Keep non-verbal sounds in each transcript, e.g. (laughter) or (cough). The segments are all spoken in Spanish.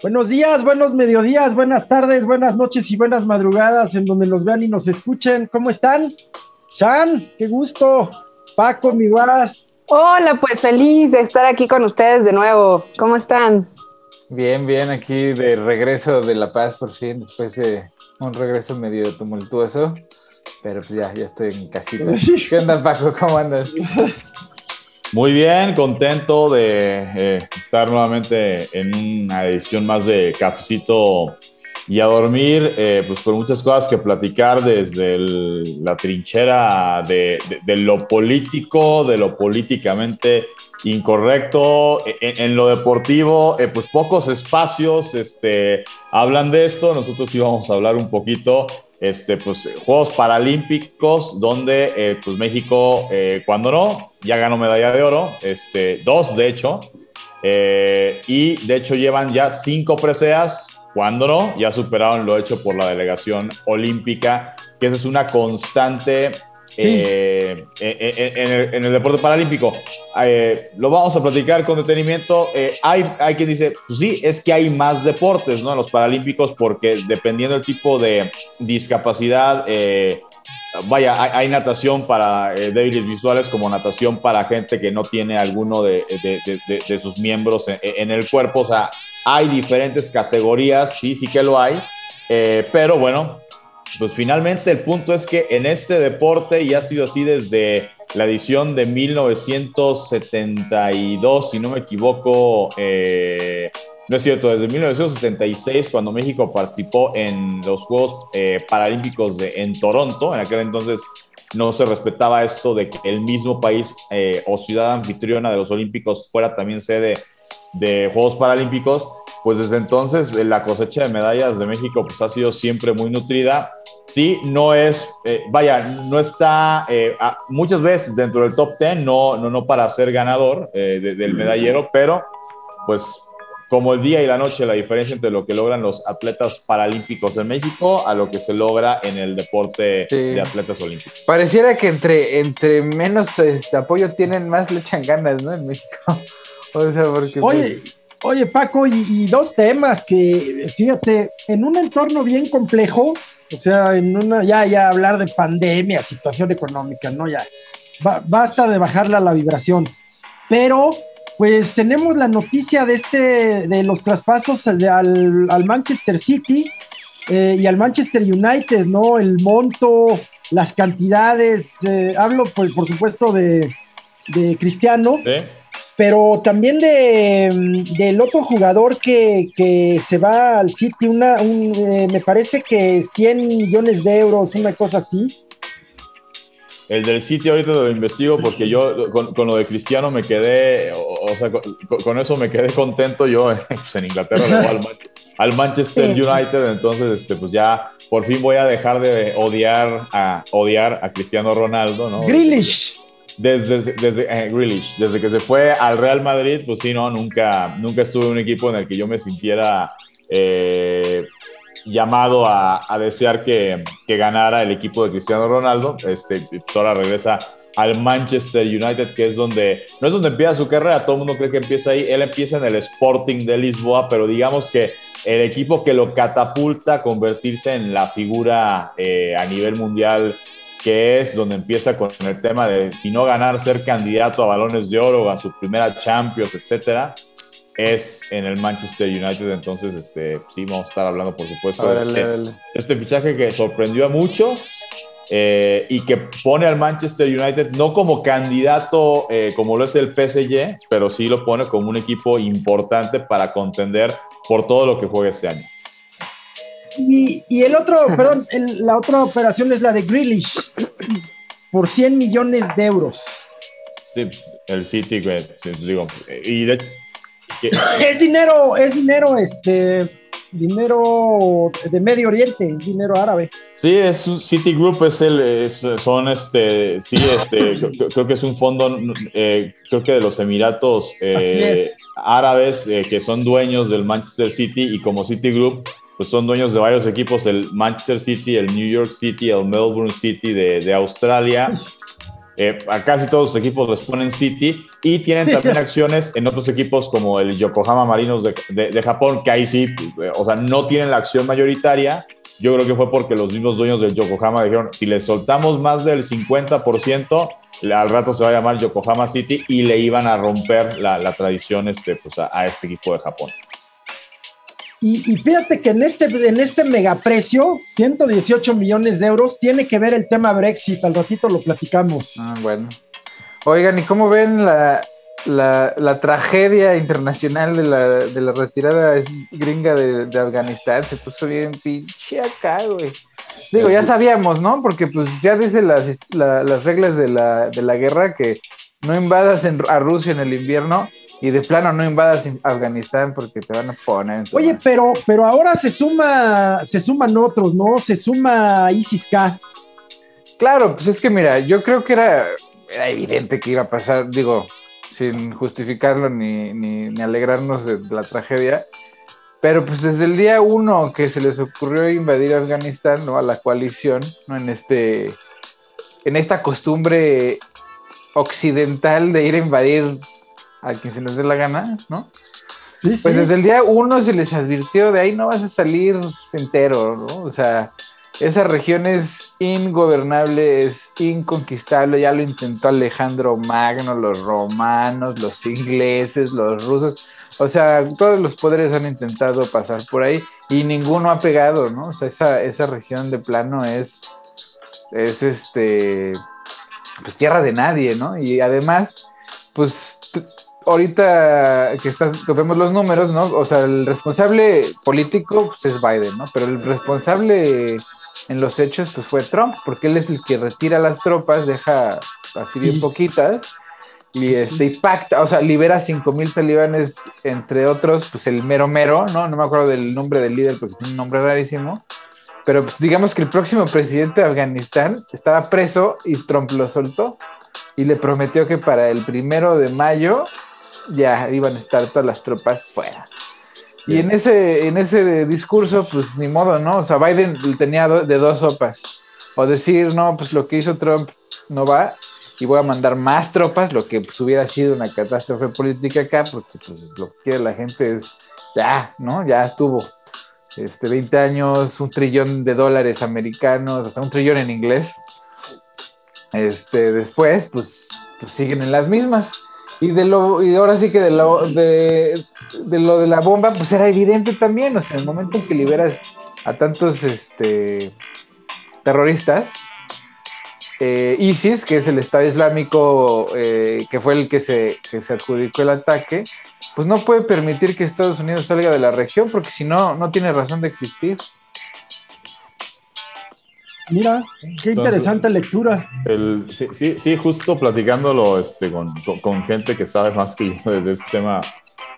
Buenos días, buenos mediodías, buenas tardes, buenas noches y buenas madrugadas en donde nos vean y nos escuchen. ¿Cómo están? Chan, qué gusto. Paco, mi guas. Hola, pues feliz de estar aquí con ustedes de nuevo. ¿Cómo están? Bien, bien, aquí de regreso de La Paz por fin, después de un regreso medio tumultuoso, pero pues ya, ya estoy en casita. (laughs) ¿Qué onda, Paco? ¿Cómo andas? (laughs) Muy bien, contento de eh, estar nuevamente en una edición más de Cafecito y a dormir, eh, pues con muchas cosas que platicar desde la trinchera de, lo político, de lo políticamente incorrecto. E, e, en, lo deportivo, eh, pues pocos espacios este, hablan de esto. Nosotros íbamos a hablar un poquito este, pues, Juegos Paralímpicos, donde eh, pues México, eh, cuando no, ya ganó medalla de oro, este, dos de hecho, eh, y de hecho llevan ya cinco preseas, cuando no, ya superaron lo hecho por la delegación olímpica, que esa es una constante eh, en, el, deporte paralímpico. Eh, lo vamos a platicar con detenimiento. Eh, hay, hay quien dice, pues sí, es que hay más deportes ¿no? en los paralímpicos porque dependiendo del tipo de discapacidad, vaya, hay, natación para débiles visuales como natación para gente que no tiene alguno de, de sus miembros en, el cuerpo. O sea, hay diferentes categorías, sí, sí que lo hay. pero bueno, pues finalmente el punto es que en este deporte, y ha sido así desde la edición de 1972, si no me equivoco, eh, no es cierto, desde 1976, cuando México participó en los Juegos eh, Paralímpicos de, en Toronto, en aquel entonces no se respetaba esto de que el mismo país eh, o ciudad anfitriona de los Olímpicos fuera también sede de Juegos Paralímpicos pues desde entonces eh, la cosecha de medallas de México pues ha sido siempre muy nutrida. Sí, no es, eh, vaya, no está eh, muchas veces dentro del top 10, no, no, no para ser ganador del medallero, pero pues como el día y la noche, la diferencia entre lo que logran los atletas paralímpicos de México a lo que se logra en el deporte de atletas olímpicos. Pareciera que entre, entre menos este, apoyo tienen, más le echan ganas, ¿no? En México. (laughs) o sea, porque... Oye, pues, Oye, Paco, y, dos temas que, fíjate, en un entorno bien complejo, o sea, en una, ya, ya hablar de pandemia, situación económica, ¿no? Ya, basta de bajarle a la vibración. Pero, pues tenemos la noticia de este, de los traspasos al, Manchester City eh, y al Manchester United, ¿no? El monto, las cantidades, eh, hablo, por, por supuesto, de, de Cristiano. Pero también de, del otro jugador que, que, se va al City, una, eh, me parece que 100 millones de euros, una cosa así. El del City ahorita lo investigo porque yo con, con lo de Cristiano me quedé, o, sea, con, eso me quedé contento. Yo (laughs) pues en Inglaterra le al, al, Manchester United, entonces este, pues ya por fin voy a dejar de odiar a, odiar a Cristiano Ronaldo. ¿no? Grealish desde, desde eh, desde que se fue al Real Madrid, pues sí, no, nunca, nunca estuve en un equipo en el que yo me sintiera eh, llamado a, a desear que, que, ganara el equipo de Cristiano Ronaldo. Este, ahora regresa al Manchester United, que es donde, no es donde empieza su carrera, todo el mundo cree que empieza ahí, él empieza en el Sporting de Lisboa, pero digamos que el equipo que lo catapulta a convertirse en la figura eh, a nivel mundial que es donde empieza con el tema de si no ganar, ser candidato a balones de oro, a su primera Champions, etcétera, es en el Manchester United. Entonces, este, sí, vamos a estar hablando, por supuesto, de este, este, fichaje que sorprendió a muchos. Eh, y que pone al Manchester United no como candidato eh, como lo es el PSG, pero sí lo pone como un equipo importante para contender por todo lo que juega este año. Y, el otro, (laughs) perdón, la otra operación es la de Grealish, (clears throat) por 100 millones de euros. Sí, el City, digo, y (clears throat) es dinero, es dinero, este, dinero de Medio Oriente, dinero árabe. Sí, es City Group es el, son este, sí, este, (clears throat) creo, que es un fondo, eh, creo que de los Emiratos eh, Árabes eh, que son dueños del Manchester City y como City Group pues son dueños de varios equipos, el Manchester City, el New York City, el Melbourne City de, Australia. eh, a casi todos los equipos les ponen City y tienen también acciones en otros equipos como el Yokohama Marinos de, Japón, que ahí sí, o sea, no tienen la acción mayoritaria. Yo creo que fue porque los mismos dueños del Yokohama dijeron, si le soltamos más del 50%, al rato se va a llamar Yokohama City y le iban a romper la, tradición este, pues, a este equipo de Japón. Y, fíjate que en este, en este megaprecio, 118 millones de euros, tiene que ver el tema Brexit. Al ratito lo platicamos. Ah, bueno. Oigan, ¿y cómo ven la, tragedia internacional de la, de la retirada gringa de, Afganistán? Se puso bien pinche acá, güey. Digo, ya sabíamos, ¿no? Porque pues ya dice las, las reglas de la, de la guerra que no invadas a Rusia en el invierno y de plano no invadas Afganistán porque te van a poner. Oye, pero, pero ahora se suma, se suman otros, ¿no? Se suma ISIS-K. Claro, pues es que mira, yo creo que era, evidente que iba a pasar, digo, sin justificarlo ni, ni, alegrarnos de la tragedia, pero pues desde el día uno que se les ocurrió invadir Afganistán, ¿no? A la coalición, ¿no? En este, en esta costumbre occidental de ir a invadir a quien se les dé la gana, ¿no? Sí, pues desde el día uno se les advirtió de ahí no vas a salir entero, ¿no? O sea, esa región es ingobernable, es inconquistable, ya lo intentó Alejandro Magno, los romanos, los ingleses, los rusos, o sea, todos los poderes han intentado pasar por ahí y ninguno ha pegado, ¿no? O sea, esa, esa región de plano es, es este, pues tierra de nadie, ¿no? Y además, pues ahorita que, vemos los números, ¿no? O sea, el responsable político pues, es Biden, ¿no? Pero el responsable en los hechos pues fue Trump, porque él es el que retira las tropas, deja así bien poquitas y este y pacta, o sea, libera 5 mil talibanes, entre otros, pues el mero mero, ¿no? No me acuerdo del nombre del líder porque tiene un nombre rarísimo. Pero pues digamos que el próximo presidente de Afganistán estaba preso y Trump lo soltó y le prometió que para el primero de mayo ya iban a estar todas las tropas fuera. Y en ese, en ese discurso, pues ni modo, ¿no? O sea, Biden tenía de dos sopas. O decir, no, pues lo que hizo Trump no va y voy a mandar más tropas, lo que pues, hubiera sido una catástrofe política acá, porque pues lo que quiere la gente es, ya, ¿no? Ya estuvo. Este, 20 años, un trillón de dólares americanos, o sea, un trillón en inglés. Este, después, pues, pues siguen en las mismas. Y de lo, y ahora sí que de lo de, lo de la bomba, pues era evidente también. O sea, en el momento en que liberas a tantos este, terroristas, eh, ISIS, que es el Estado Islámico, eh, que fue el que se, que se adjudicó el ataque, pues no puede permitir que Estados Unidos salga de la región, porque si no, no tiene razón de existir. Mira, qué interesante lectura. El, sí, sí, sí, justo platicándolo este, con, con, gente que sabe más que yo de, este tema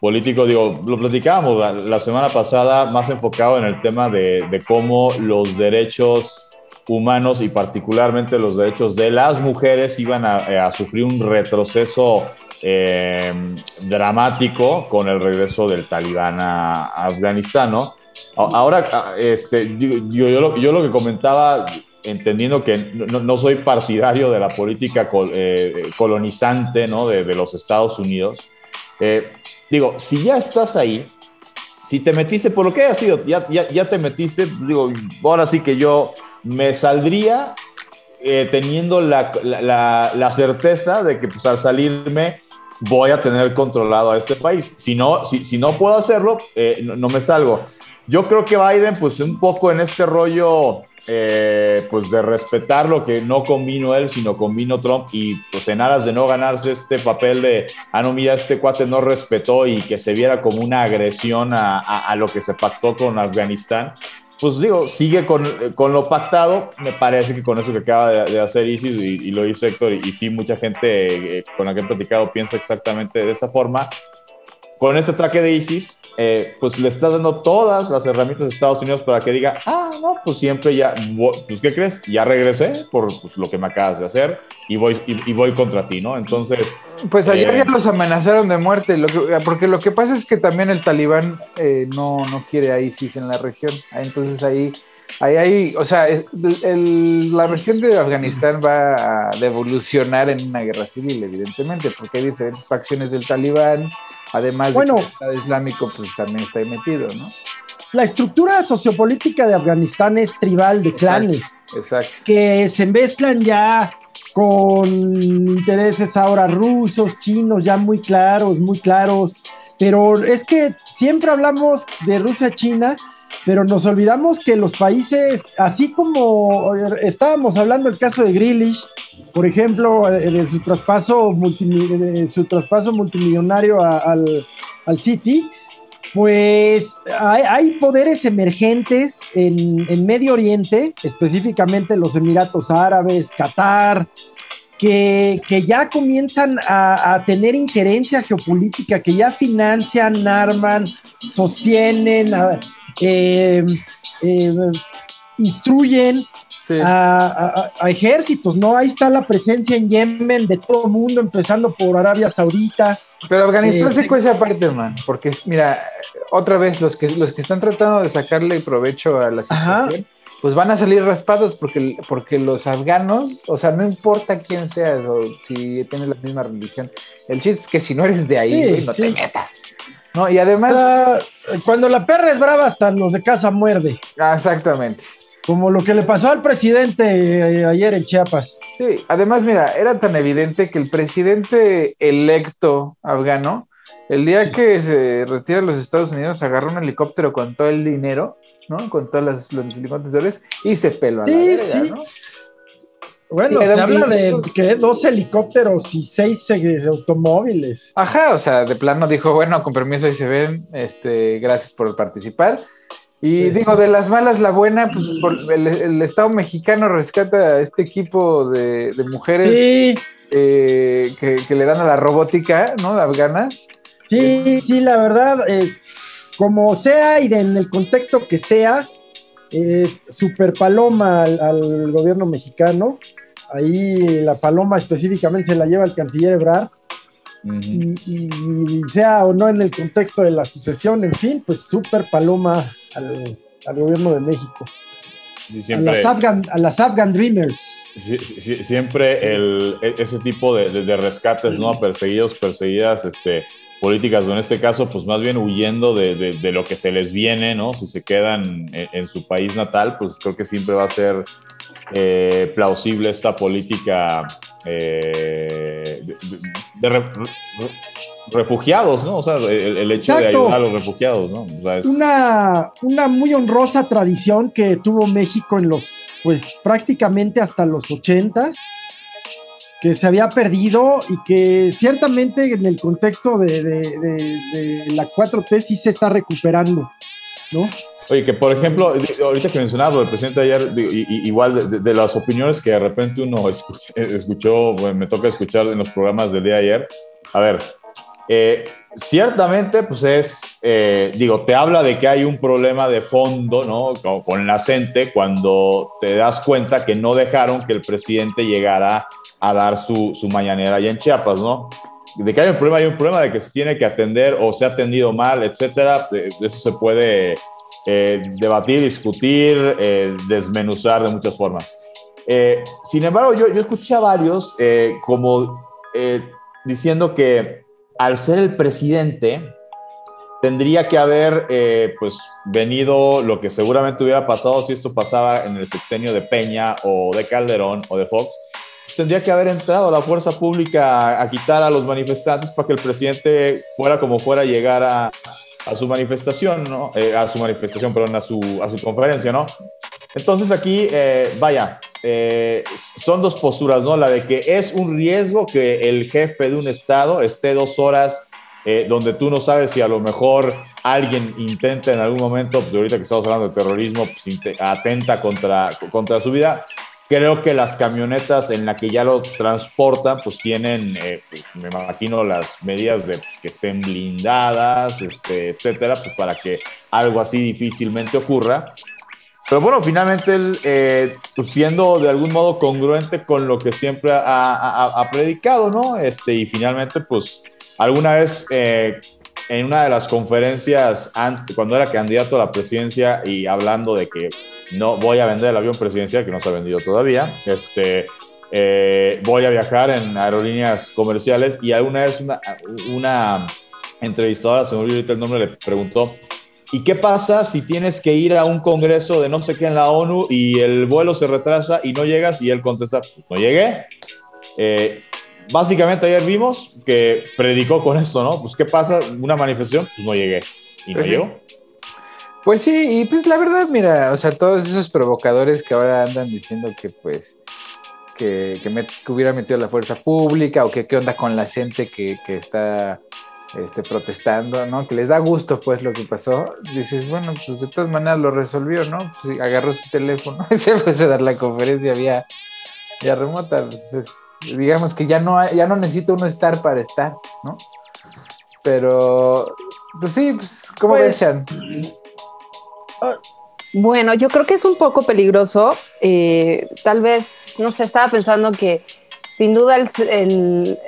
político, digo, lo platicábamos la, semana pasada más enfocado en el tema de, de, cómo los derechos humanos y particularmente los derechos de las mujeres iban a, a sufrir un retroceso eh, dramático con el regreso del talibán a Afganistán, ¿no? Ahora, este, yo, yo, lo, que comentaba, entendiendo que no, soy partidario de la política eh, colonizante ¿no? de, los Estados Unidos, eh, digo, si ya estás ahí, si te metiste, por lo que haya sido, ya, ya, ya te metiste, digo, ahora sí que yo me saldría eh, teniendo la, la, la, certeza de que pues, al salirme voy a tener controlado a este país. Si no, si, si no puedo hacerlo, no, me salgo. Yo creo que Biden, pues un poco en este rollo, eh, pues de respetar lo que no convino él, sino convino Trump, y pues en aras de no ganarse este papel de, ah, no, mira, este cuate no respetó y que se viera como una agresión a, lo que se pactó con Afganistán, pues digo, sigue con, con, lo pactado. Me parece que con eso que acaba de, hacer ISIS y, lo dice Héctor, y, sí, mucha gente eh, con la que he platicado piensa exactamente de esa forma. Con este traje de ISIS, eh, pues le estás dando todas las herramientas de Estados Unidos para que diga, ah, no, pues siempre ya, pues ¿qué crees? Ya regresé por pues, lo que me acabas de hacer y voy, y, voy contra ti, ¿no? Entonces... Pues ayer ya eh, los amenazaron de muerte, porque lo que pasa es que también el talibán eh, no, no quiere a ISIS en la región, entonces ahí ahí hay, o sea, la región de Afganistán va a evolucionar en una guerra civil, evidentemente, porque hay diferentes facciones del talibán, además bueno, de que el Estado Islámico pues también está ahí metido, ¿no? La estructura sociopolítica de Afganistán es tribal de clanes. Exacto. Que se mezclan ya con intereses ahora rusos, chinos, ya muy claros, muy claros. Pero es que siempre hablamos de Rusia-China, pero nos olvidamos que los países, así como estábamos hablando del caso de Grealish, por ejemplo, de su traspaso, su traspaso multimillonario al, al City, pues hay, poderes emergentes en, Medio Oriente, específicamente los Emiratos Árabes, Qatar, que, ya comienzan a, tener injerencia geopolítica, que ya financian, arman, sostienen, eh, eh, instruyen a, ejércitos, ¿no? Ahí está la presencia en Yemen de todo el mundo, empezando por Arabia Saudita. Pero Afganistán eh, se cuece aparte, man, porque mira, otra vez los que, los que están tratando de sacarle provecho a la situación, pues van a salir raspados porque, porque los afganos, o sea, no importa quién seas o si tienes la misma religión, el chiste es que si no eres de ahí, no te metas. No, y además. cuando la perra es brava, hasta los de casa muerde. Ah, exactamente. Como lo que le pasó al presidente eh, ayer en Chiapas. Sí, además, mira, era tan evidente que el presidente electo afgano, el día que se retira a los Estados Unidos, agarró un helicóptero con todo el dinero, ¿no? Con todas las, los de dólares y se peló a la verga, ¿no? Bueno, se habla de que dos helicópteros y seis eh, automóviles. Ajá, o sea, de plano dijo, bueno, con permiso ahí se ven, este, gracias por participar. Y digo, de las malas, la buena, pues el, Estado mexicano rescata a este equipo de, mujeres eh, que, le dan a la robótica, ¿no? De afganas. Sí, sí, la verdad, eh, como sea y en el contexto que sea, super paloma al, gobierno mexicano. Ahí la paloma específicamente se la lleva el canciller Ebrard. y, sea o no en el contexto de la sucesión, en fin, pues super paloma al, gobierno de México. a, las Afghan, a las Afghan Dreamers. siempre el, e, ese tipo de, rescates, ¿no? Perseguidos, perseguidas, este, políticas, o en este caso, pues más bien huyendo de, lo que se les viene, ¿no? Si se quedan en, su país natal, pues creo que siempre va a ser eh, plausible esta política eh, de, refugiados, ¿no? O sea, el, hecho de ayudar a los refugiados, ¿no? una, una muy honrosa tradición que tuvo México en los, pues prácticamente hasta los ochentas, que se había perdido y que ciertamente en el contexto de, de la 4T sí se está recuperando, ¿no? Oye, que por ejemplo, ahorita que mencionaba el presidente ayer, igual de, las opiniones que de repente uno escuchó, me toca escuchar en los programas del día de ayer. A ver, eh, ciertamente, pues es, eh, digo, te habla de que hay un problema de fondo, ¿no? Con, la gente cuando te das cuenta que no dejaron que el presidente llegara a dar su, su mañanera allá en Chiapas, ¿no? De que hay un problema, hay un problema de que se tiene que atender o se ha atendido mal, etcétera. Eso se puede eh, debatir, discutir, eh, desmenuzar de muchas formas. Eh, sin embargo, yo, yo, escuché a varios como diciendo que al ser el presidente, tendría que haber pues venido lo que seguramente hubiera pasado si esto pasaba en el sexenio de Peña o de Calderón o de Fox, tendría que haber entrado la fuerza pública a, quitar a los manifestantes para que el presidente fuera como fuera llegara a su manifestación, ¿no? Eh, a su manifestación, perdón, a su, a su conferencia, ¿no? Entonces aquí, eh, vaya, eh, son dos posturas, ¿no? La de que es un riesgo que el jefe de un estado esté dos horas donde tú no sabes si a lo mejor alguien intenta en algún momento, pues ahorita que estamos hablando de terrorismo, pues atenta contra, contra su vida, Creo que las camionetas en la que ya lo transportan, pues tienen, eh, pues, me imagino, las medidas de pues, que estén blindadas, este, etcétera, pues para que algo así difícilmente ocurra. Pero bueno, finalmente él, eh, pues siendo de algún modo congruente con lo que siempre ha, predicado, ¿no? Este, y finalmente, pues alguna vez eh, en una de las conferencias cuando era candidato a la presidencia y hablando de que no voy a vender el avión presidencial, que no se ha vendido todavía, este, eh, voy a viajar en aerolíneas comerciales y alguna vez una, una entrevistadora, se me olvidó ahorita el nombre, le preguntó, ¿y qué pasa si tienes que ir a un congreso de no sé qué en la ONU y el vuelo se retrasa y no llegas? Y él contesta, pues no llegué. Eh, básicamente ayer vimos que predicó con esto, ¿no? Pues ¿qué pasa? Una manifestación, pues no llegué. Y no llegó. Pues sí, y pues la verdad, mira, o sea, todos esos provocadores que ahora andan diciendo que pues que, que, hubiera metido la fuerza pública o que qué onda con la gente que, que está este, protestando, ¿no? Que les da gusto, pues, lo que pasó. Dices, bueno, pues de todas maneras lo resolvió, ¿no? Pues, agarró su teléfono y (laughs) se fue a dar la conferencia vía, vía remota. Pues, digamos que ya no, ya no necesita uno estar para estar, ¿no? Pero, pues sí, pues, ¿cómo pues, Bueno, yo creo que es un poco peligroso. Eh, tal vez, no sé, estaba pensando que sin duda el,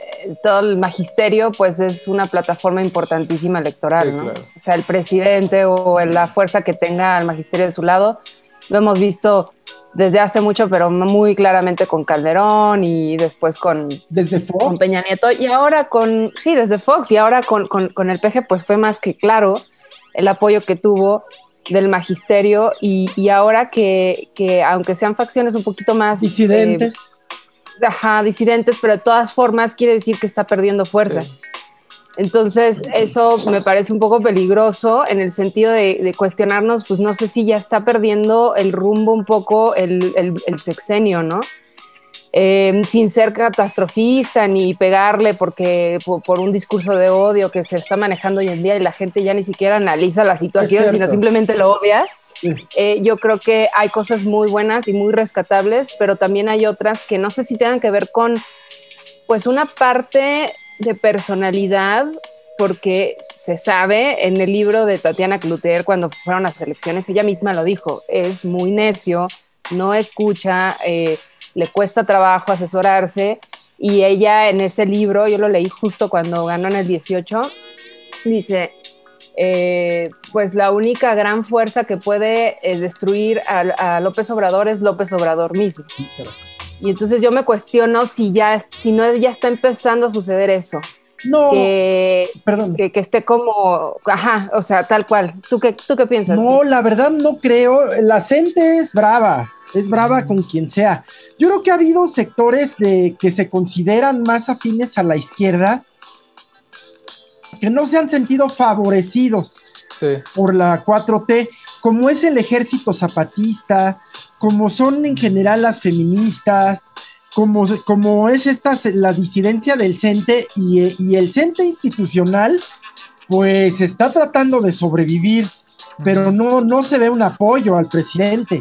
todo el magisterio pues es una plataforma importantísima electoral, ¿no? O sea, el presidente o la fuerza que tenga al magisterio de su lado, lo hemos visto desde hace mucho, pero muy claramente con Calderón y después con, ¿Desde Fox? Peña Nieto. Y ahora con, sí, desde Fox y ahora con, con, el PG, pues fue más que claro el apoyo que tuvo del magisterio y, y ahora que, que, aunque sean facciones un poquito más... Disidentes. Eh, ajá, disidentes, pero de todas formas quiere decir que está perdiendo fuerza. Entonces, eso me parece un poco peligroso en el sentido de, cuestionarnos, pues no sé si ya está perdiendo el rumbo un poco el, sexenio, ¿no? Em, sin ser catastrofista ni pegarle porque por, un discurso de odio que se está manejando hoy en día y la gente ya ni siquiera analiza la situación, sino simplemente lo odia. Eh, yo creo que hay cosas muy buenas y muy rescatables, pero también hay otras que no sé si tengan que ver con, pues, una parte de personalidad, porque se sabe en el libro de Tatiana Cloutier, cuando fueron las elecciones, ella misma lo dijo, es muy necio, no escucha, eh, le cuesta trabajo asesorarse, y ella en ese libro, yo lo leí justo cuando ganó en el 18, dice, eh, pues la única gran fuerza que puede eh, destruir a, López Obrador es López Obrador mismo. Y entonces yo me cuestiono si ya, si no ya está empezando a suceder eso. No, que, perdón. Que, esté como, ajá, o sea, tal cual. ¿Tú qué, tú qué piensas? No, la verdad no creo. La gente es brava, es brava con quien sea. Yo creo que ha habido sectores de, que se consideran más afines a la izquierda que no se han sentido favorecidos por la 4T, como es el ejército zapatista, como son en general las feministas, como, como es esta la disidencia del CENTE y, el CENTE institucional, pues está tratando de sobrevivir, pero no, no se ve un apoyo al presidente.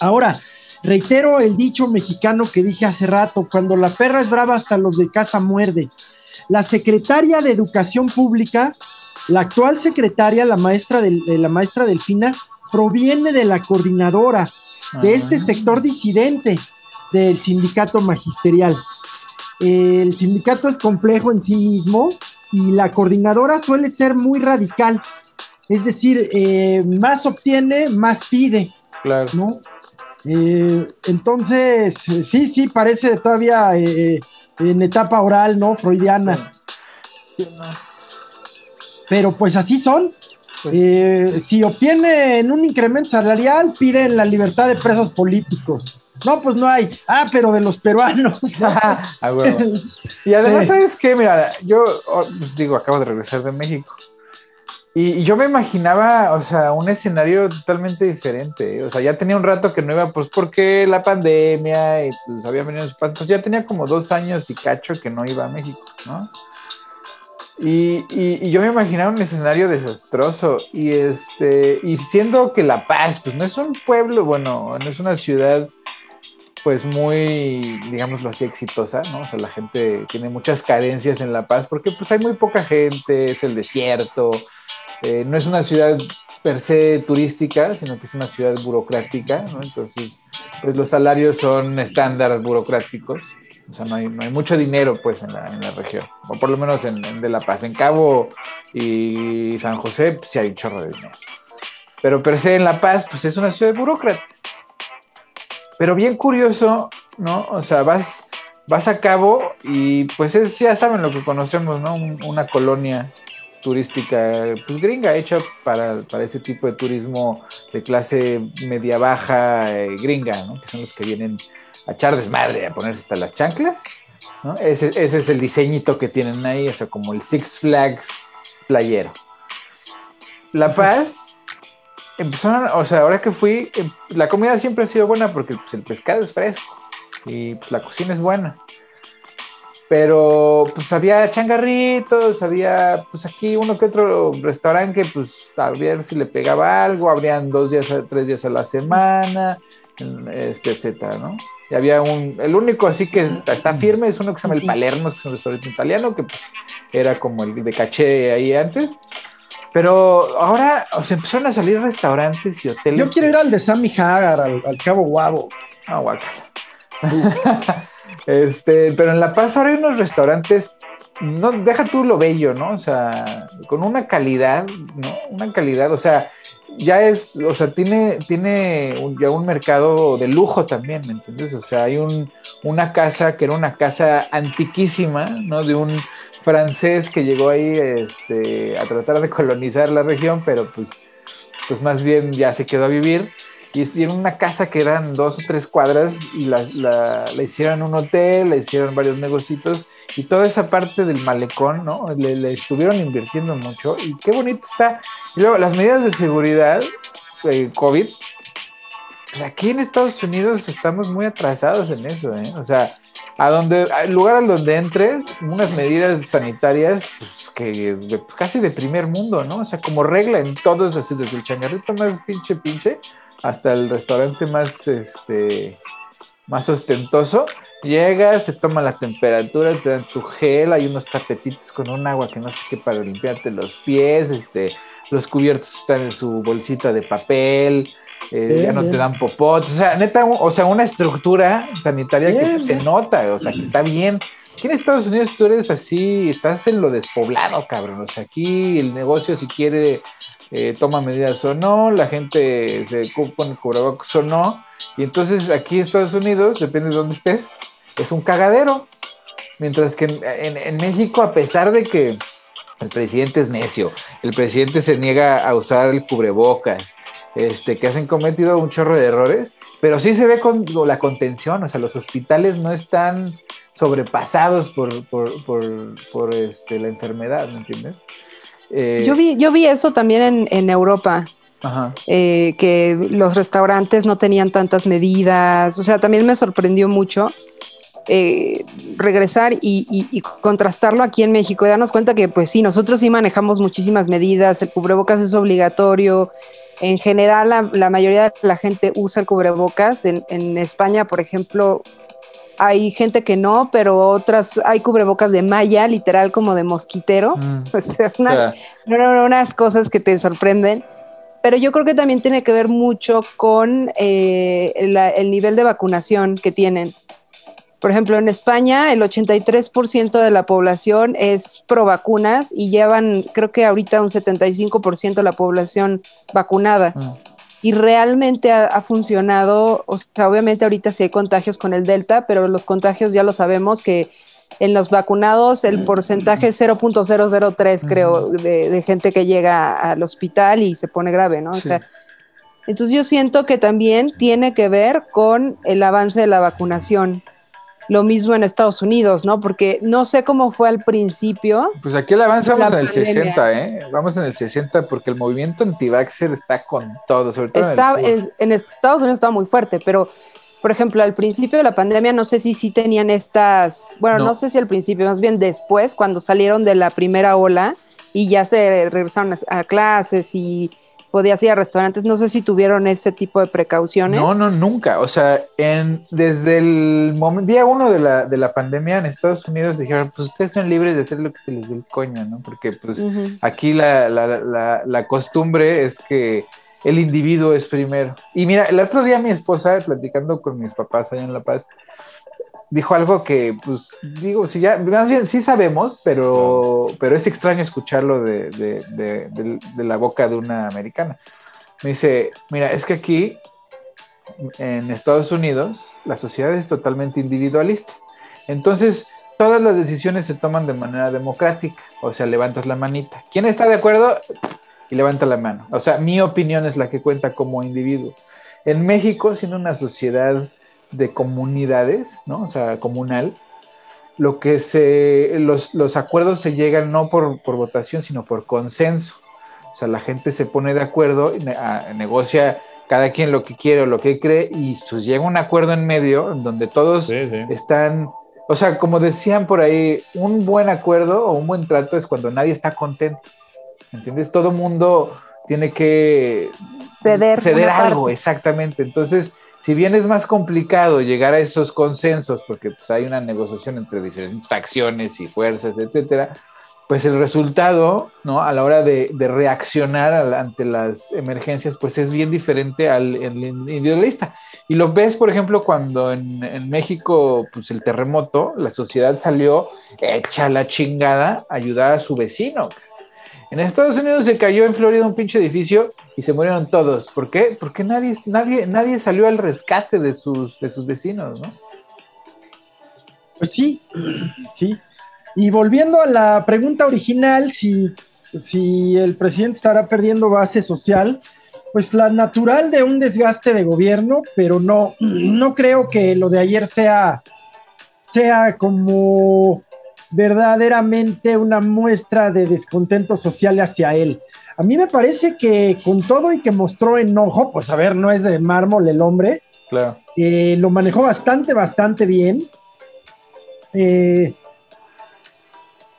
Ahora, reitero el dicho mexicano que dije hace rato, cuando la perra es brava hasta los de casa muerde. La secretaria de Educación Pública, la actual secretaria, la maestra, de la maestra Delfina, proviene de la coordinadora de este ah. sector disidente del sindicato magisterial. El sindicato es complejo en sí mismo y la coordinadora suele ser muy radical, es decir, eh, más obtiene, más pide. Claro. ¿no? Eh, entonces, sí, sí, parece todavía eh, en etapa oral, ¿no? Freudiana. Sí, no. Pero pues así son. Pues, eh, si obtienen un incremento salarial, piden la libertad de presos políticos. No, pues no hay. Ah, pero de los peruanos. (laughs) (laughs) y además, ¿sabes qué? Mira, yo oh, pues digo, acabo de regresar de México. Y, yo me imaginaba, o sea, un escenario totalmente diferente. O sea, ya tenía un rato que no iba, pues porque la pandemia y pues había venido Pues ya tenía como dos años y cacho que no iba a México, ¿no? Y, yo me imaginaba un escenario desastroso y este y siendo que La Paz pues no es un pueblo, bueno, no es una ciudad pues muy, digámoslo así, exitosa, ¿no? O sea, la gente tiene muchas carencias en La Paz porque pues hay muy poca gente, es el desierto, eh, no es una ciudad per se turística, sino que es una ciudad burocrática, ¿no? Entonces, pues los salarios son estándar burocráticos. O sea, no hay, no hay mucho dinero, pues, en la, en la, región. O por lo menos en, De La Paz. En Cabo y San José, pues, sí hay un chorro de dinero. Pero per se en La Paz, pues, es una ciudad de burócratas. Pero bien curioso, ¿no? O sea, vas, vas a Cabo y, pues, es, ya saben lo que conocemos, ¿no? Un, una colonia turística pues gringa hecha para, para, ese tipo de turismo de clase media baja eh, gringa, ¿no? que son los que vienen a echar desmadre, a ponerse hasta las chanclas. ¿no? Ese, ese, es el diseñito que tienen ahí, o sea, como el Six Flags playero. La Paz, empezaron, o sea, ahora que fui, em, la comida siempre ha sido buena porque pues, el pescado es fresco y pues, la cocina es buena pero pues había changarritos, había pues aquí uno que otro restaurante que pues a ver si le pegaba algo, abrían dos días, tres días a la semana, este, etcétera, ¿no? Y había un, el único así que está firme es uno que se llama el Palermo, que es un restaurante italiano, que pues, era como el de caché ahí antes. Pero ahora, o sea, empezaron a salir restaurantes y hoteles. Yo quiero ir al de Sammy Hagar, al, al Cabo Guabo. Ah, guacal. (laughs) Este, pero en La Paz ahora hay unos restaurantes, no, deja tú lo bello, ¿no? O sea, con una calidad, ¿no? Una calidad, o sea, ya es, o sea, tiene, tiene ya un mercado de lujo también, ¿me entiendes? O sea, hay un, una casa que era una casa antiquísima, ¿no? De un francés que llegó ahí este, a tratar de colonizar la región, pero pues, pues más bien ya se quedó a vivir y hicieron una casa que eran dos o tres cuadras y la, la, la hicieron un hotel, le hicieron varios negocios y toda esa parte del malecón, ¿no? Le, le, estuvieron invirtiendo mucho y qué bonito está. Y luego las medidas de seguridad, eh, COVID, pues aquí en Estados Unidos estamos muy atrasados en eso, ¿eh? O sea, a donde, al lugar a donde entres, unas medidas sanitarias, pues que casi de primer mundo, ¿no? O sea, como regla en todos, así desde el changarrito más pinche pinche hasta el restaurante más, este, más ostentoso. Llegas, te toman la temperatura, te dan tu gel, hay unos tapetitos con un agua que no sé qué para limpiarte los pies, este, los cubiertos están en su bolsita de papel, eh, bien, ya no bien. te dan popot, o sea, neta, o sea, una estructura sanitaria bien, que se nota, o sea, que está bien. Aquí en Estados Unidos tú eres así, estás en lo despoblado, cabrón. O sea, aquí el negocio si quiere eh, toma medidas o no, la gente se pone cubrebocas o no. Y entonces aquí en Estados Unidos, depende de dónde estés, es un cagadero. Mientras que en, México, a pesar de que el presidente es necio, el presidente se niega a usar el cubrebocas, este, que han cometido un chorro de errores, pero sí se ve con la contención, o sea, los hospitales no están sobrepasados por, por, por, por este, la enfermedad, ¿me entiendes? Eh, yo, vi, yo vi eso también en, en Europa. Eh, que los restaurantes no tenían tantas medidas, o sea, también me sorprendió mucho eh, regresar y, y, y, contrastarlo aquí en México. Y darnos cuenta que pues sí, nosotros sí manejamos muchísimas medidas, el cubrebocas es obligatorio, en general la, la mayoría de la gente usa el cubrebocas, en, en España por ejemplo hay gente que no, pero otras, hay cubrebocas de malla, literal como de mosquitero, mm. (laughs) o sea, una, yeah. unas cosas que te sorprenden. Pero yo creo que también tiene que ver mucho con eh, la, el nivel de vacunación que tienen. Por ejemplo, en España el 83% de la población es pro vacunas y llevan, creo que ahorita un 75% de la población vacunada. Mm y realmente ha, ha, funcionado, o sea, obviamente ahorita sí hay contagios con el Delta, pero los contagios ya lo sabemos que en los vacunados el porcentaje es 0.003, creo, de, de, gente que llega al hospital y se pone grave, ¿no? Sí. O sea, entonces yo siento que también tiene que ver con el avance de la vacunación lo mismo en Estados Unidos, ¿no? Porque no sé cómo fue al principio. Pues aquí el avance vamos en el 60, ¿eh? Vamos en el 60 porque el movimiento anti-vaxxer está con todo, sobre todo está, en, el en, en, Estados Unidos estaba muy fuerte, pero por ejemplo, al principio de la pandemia no sé si sí tenían estas, bueno, no. no sé si al principio, más bien después, cuando salieron de la primera ola y ya se regresaron a, a clases y podías ir a restaurantes. No sé si tuvieron ese tipo de precauciones. No, no, nunca. O sea, en, desde el momento, día uno de la, de la pandemia en Estados Unidos dijeron, pues ustedes son libres de hacer lo que se les dé el coño, ¿no? Porque pues uh -huh. aquí la, la, la, la, costumbre es que el individuo es primero. Y mira, el otro día mi esposa, platicando con mis papás allá en La Paz, dijo algo que, pues, digo, si ya, más bien sí sabemos, pero, pero es extraño escucharlo de, de, la boca de una americana. Me dice, mira, es que aquí, en Estados Unidos, la sociedad es totalmente individualista. Entonces, todas las decisiones se toman de manera democrática. O sea, levantas la manita. ¿Quién está de acuerdo? Y levanta la mano. O sea, mi opinión es la que cuenta como individuo. En México, siendo una sociedad de comunidades, ¿no? O sea, comunal, lo que se, los, los acuerdos se llegan no por, por, votación, sino por consenso. O sea, la gente se pone de acuerdo, negocia cada quien lo que quiere o lo que cree y pues llega un acuerdo en medio en donde todos están, o sea, como decían por ahí, un buen acuerdo o un buen trato es cuando nadie está contento. ¿Entiendes? Todo mundo tiene que ceder, ceder algo, exactamente. Entonces, si bien es más complicado llegar a esos consensos, porque pues, hay una negociación entre diferentes facciones y fuerzas, etcétera, pues el resultado, ¿no? A la hora de, reaccionar ante las emergencias, pues es bien diferente al individualista. Y lo ves, por ejemplo, cuando en, México, pues el terremoto, la sociedad salió hecha la chingada a ayudar a su vecino. En Estados Unidos se cayó en Florida un pinche edificio y se murieron todos. ¿Por qué? Porque nadie, nadie, nadie salió al rescate de sus, de sus vecinos, ¿no? Pues sí, (clears throat) sí. Y volviendo a la pregunta original, si, si el presidente estará perdiendo base social, pues la natural de un desgaste de gobierno, pero no, (clears throat) no creo que lo de ayer sea, sea como verdaderamente una muestra de descontento social hacia él. A mí me parece que con todo y que mostró enojo, pues a ver, no es de mármol el hombre, claro. Eh, lo manejó bastante, bastante bien. Eh,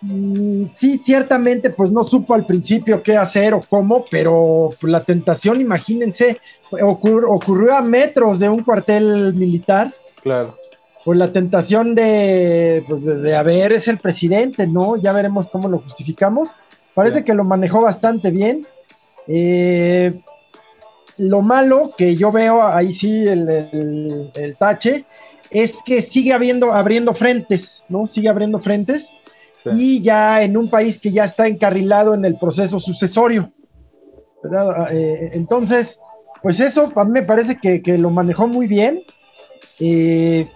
mm, sí, ciertamente, pues no supo al principio qué hacer o cómo, pero la tentación, imagínense, ocurrió a metros de un cuartel militar. Claro pues la tentación de, pues de, haber es el presidente, ¿no? Ya veremos cómo lo justificamos. Parece que lo manejó bastante bien. Eh, lo malo que yo veo ahí sí el, el, tache es que sigue habiendo, abriendo frentes, ¿no? Sigue abriendo frentes y ya en un país que ya está encarrilado en el proceso sucesorio. ¿verdad? Eh, entonces, pues eso a mí me parece que, que lo manejó muy bien. Eh,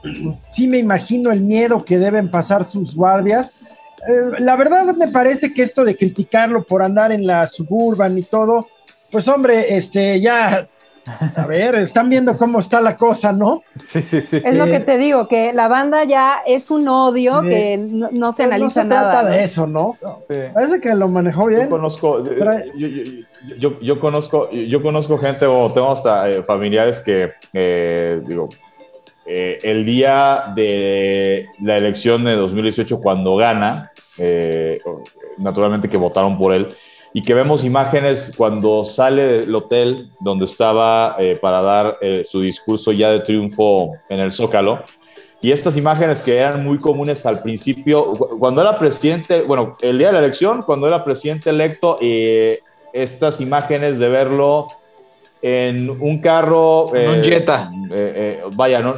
sí me imagino el miedo que deben pasar sus guardias. Eh, la verdad me parece que esto de criticarlo por andar en la suburban y todo, pues hombre, este ya a ver, están viendo cómo está la cosa, ¿no? Sí, sí, sí. Es lo que te digo, que la banda ya es un odio que no, se analiza nada. No se trata de eso, ¿no? Parece que lo manejó bien. Yo conozco, yo, conozco, yo conozco gente o tengo hasta eh, familiares que, digo, eh, el día de la elección de 2018, cuando gana, eh, naturalmente que votaron por él, y que vemos imágenes cuando sale del hotel donde estaba eh, para dar su discurso ya de triunfo en el Zócalo. Y estas imágenes que eran muy comunes al principio, cuando era presidente, bueno, el día de la elección, cuando era presidente electo, estas imágenes de verlo en un carro. un eh, Jetta. Eh, eh, vaya, ¿no?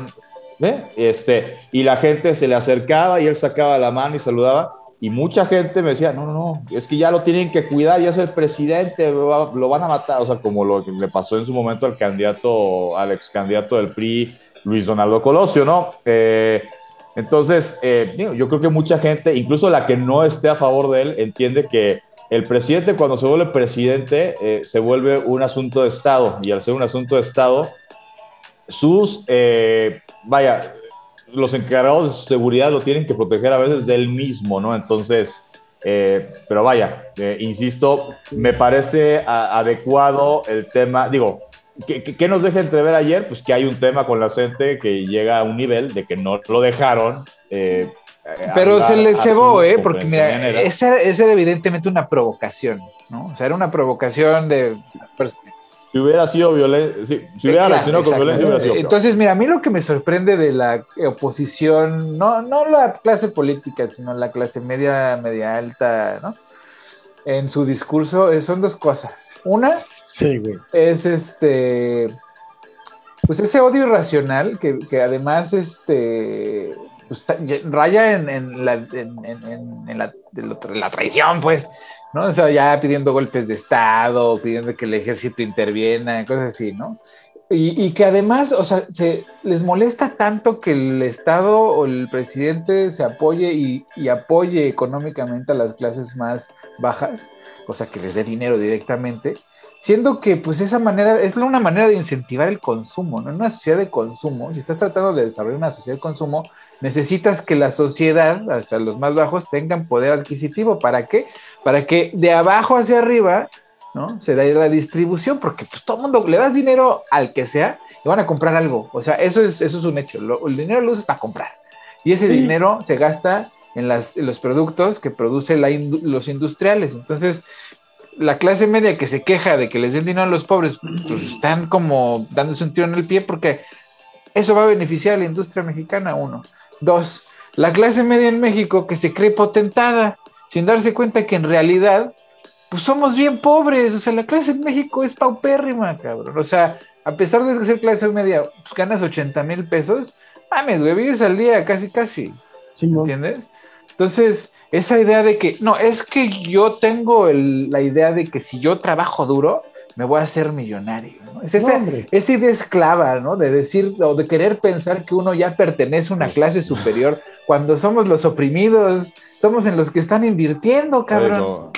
Este, y la gente se le acercaba y él sacaba la mano y saludaba. Y mucha gente me decía, no, no, no, es que ya lo tienen que cuidar, ya es el presidente, lo van a matar. O sea, como lo que le pasó en su momento al candidato, al ex candidato del PRI, Luis Donaldo Colosio, ¿no? entonces, yo creo que mucha gente, incluso la que no esté a favor de él, entiende que el presidente cuando se vuelve presidente eh, se vuelve un asunto de Estado y al ser un asunto de Estado, sus, eh, vaya, los encargados de seguridad lo tienen que proteger a veces del mismo, ¿no? Entonces, eh, pero vaya, insisto, me parece adecuado el tema, digo, ¿qué, nos deja entrever ayer? Pues que hay un tema con la gente que llega a un nivel de que no lo dejaron. Eh, Pero se le cebó, ¿eh? Porque mira, esa, era evidentemente una provocación, ¿no? O sea, era una provocación de... Si hubiera sido violencia, si hubiera reaccionado con violencia, hubiera sido Entonces, mira, a mí lo que me sorprende de la oposición, no, no la clase política, sino la clase media, media alta, ¿no? En su discurso eh, son dos cosas. Una es este, pues ese odio irracional que, que además, este, pues, raya en, la, la, traición, pues, ¿no? O sea, ya pidiendo golpes de Estado, pidiendo que el ejército interviene, cosas así, ¿no? Y, que además, o sea, se, les molesta tanto que el Estado o el presidente se apoye y, y, apoye económicamente a las clases más bajas, o sea, que les dé dinero directamente, siendo que pues esa manera es una manera de incentivar el consumo, ¿no? En una sociedad de consumo, si estás tratando de desarrollar una sociedad de consumo, necesitas que la sociedad, hasta los más bajos, tengan poder adquisitivo. ¿Para qué? Para que de abajo hacia arriba, ¿no? Se da la distribución, porque pues todo el mundo le das dinero al que sea y van a comprar algo. O sea, eso es, eso es un hecho. el dinero lo usas para comprar. Y ese dinero se gasta en, los productos que producen los industriales. Entonces, la clase media que se queja de que les den dinero a los pobres, pues están como dándose un tiro en el pie porque eso va a beneficiar a la industria mexicana, uno. Dos, la clase media en México que se cree potentada, sin darse cuenta que en realidad, pues somos bien pobres, o sea, la clase en México es paupérrima, cabrón. O sea, a pesar de ser clase media, pues ganas 80 mil pesos, mames, güey, vives al día casi, casi. ¿Entiendes? Entonces, esa idea de que, no, es que yo tengo la idea de que si yo trabajo duro, me voy a hacer millonario. ¿no? Es esa, idea esclava, ¿no? De decir o de querer pensar que uno ya pertenece a una clase superior cuando somos los oprimidos, somos en los que están invirtiendo, cabrón.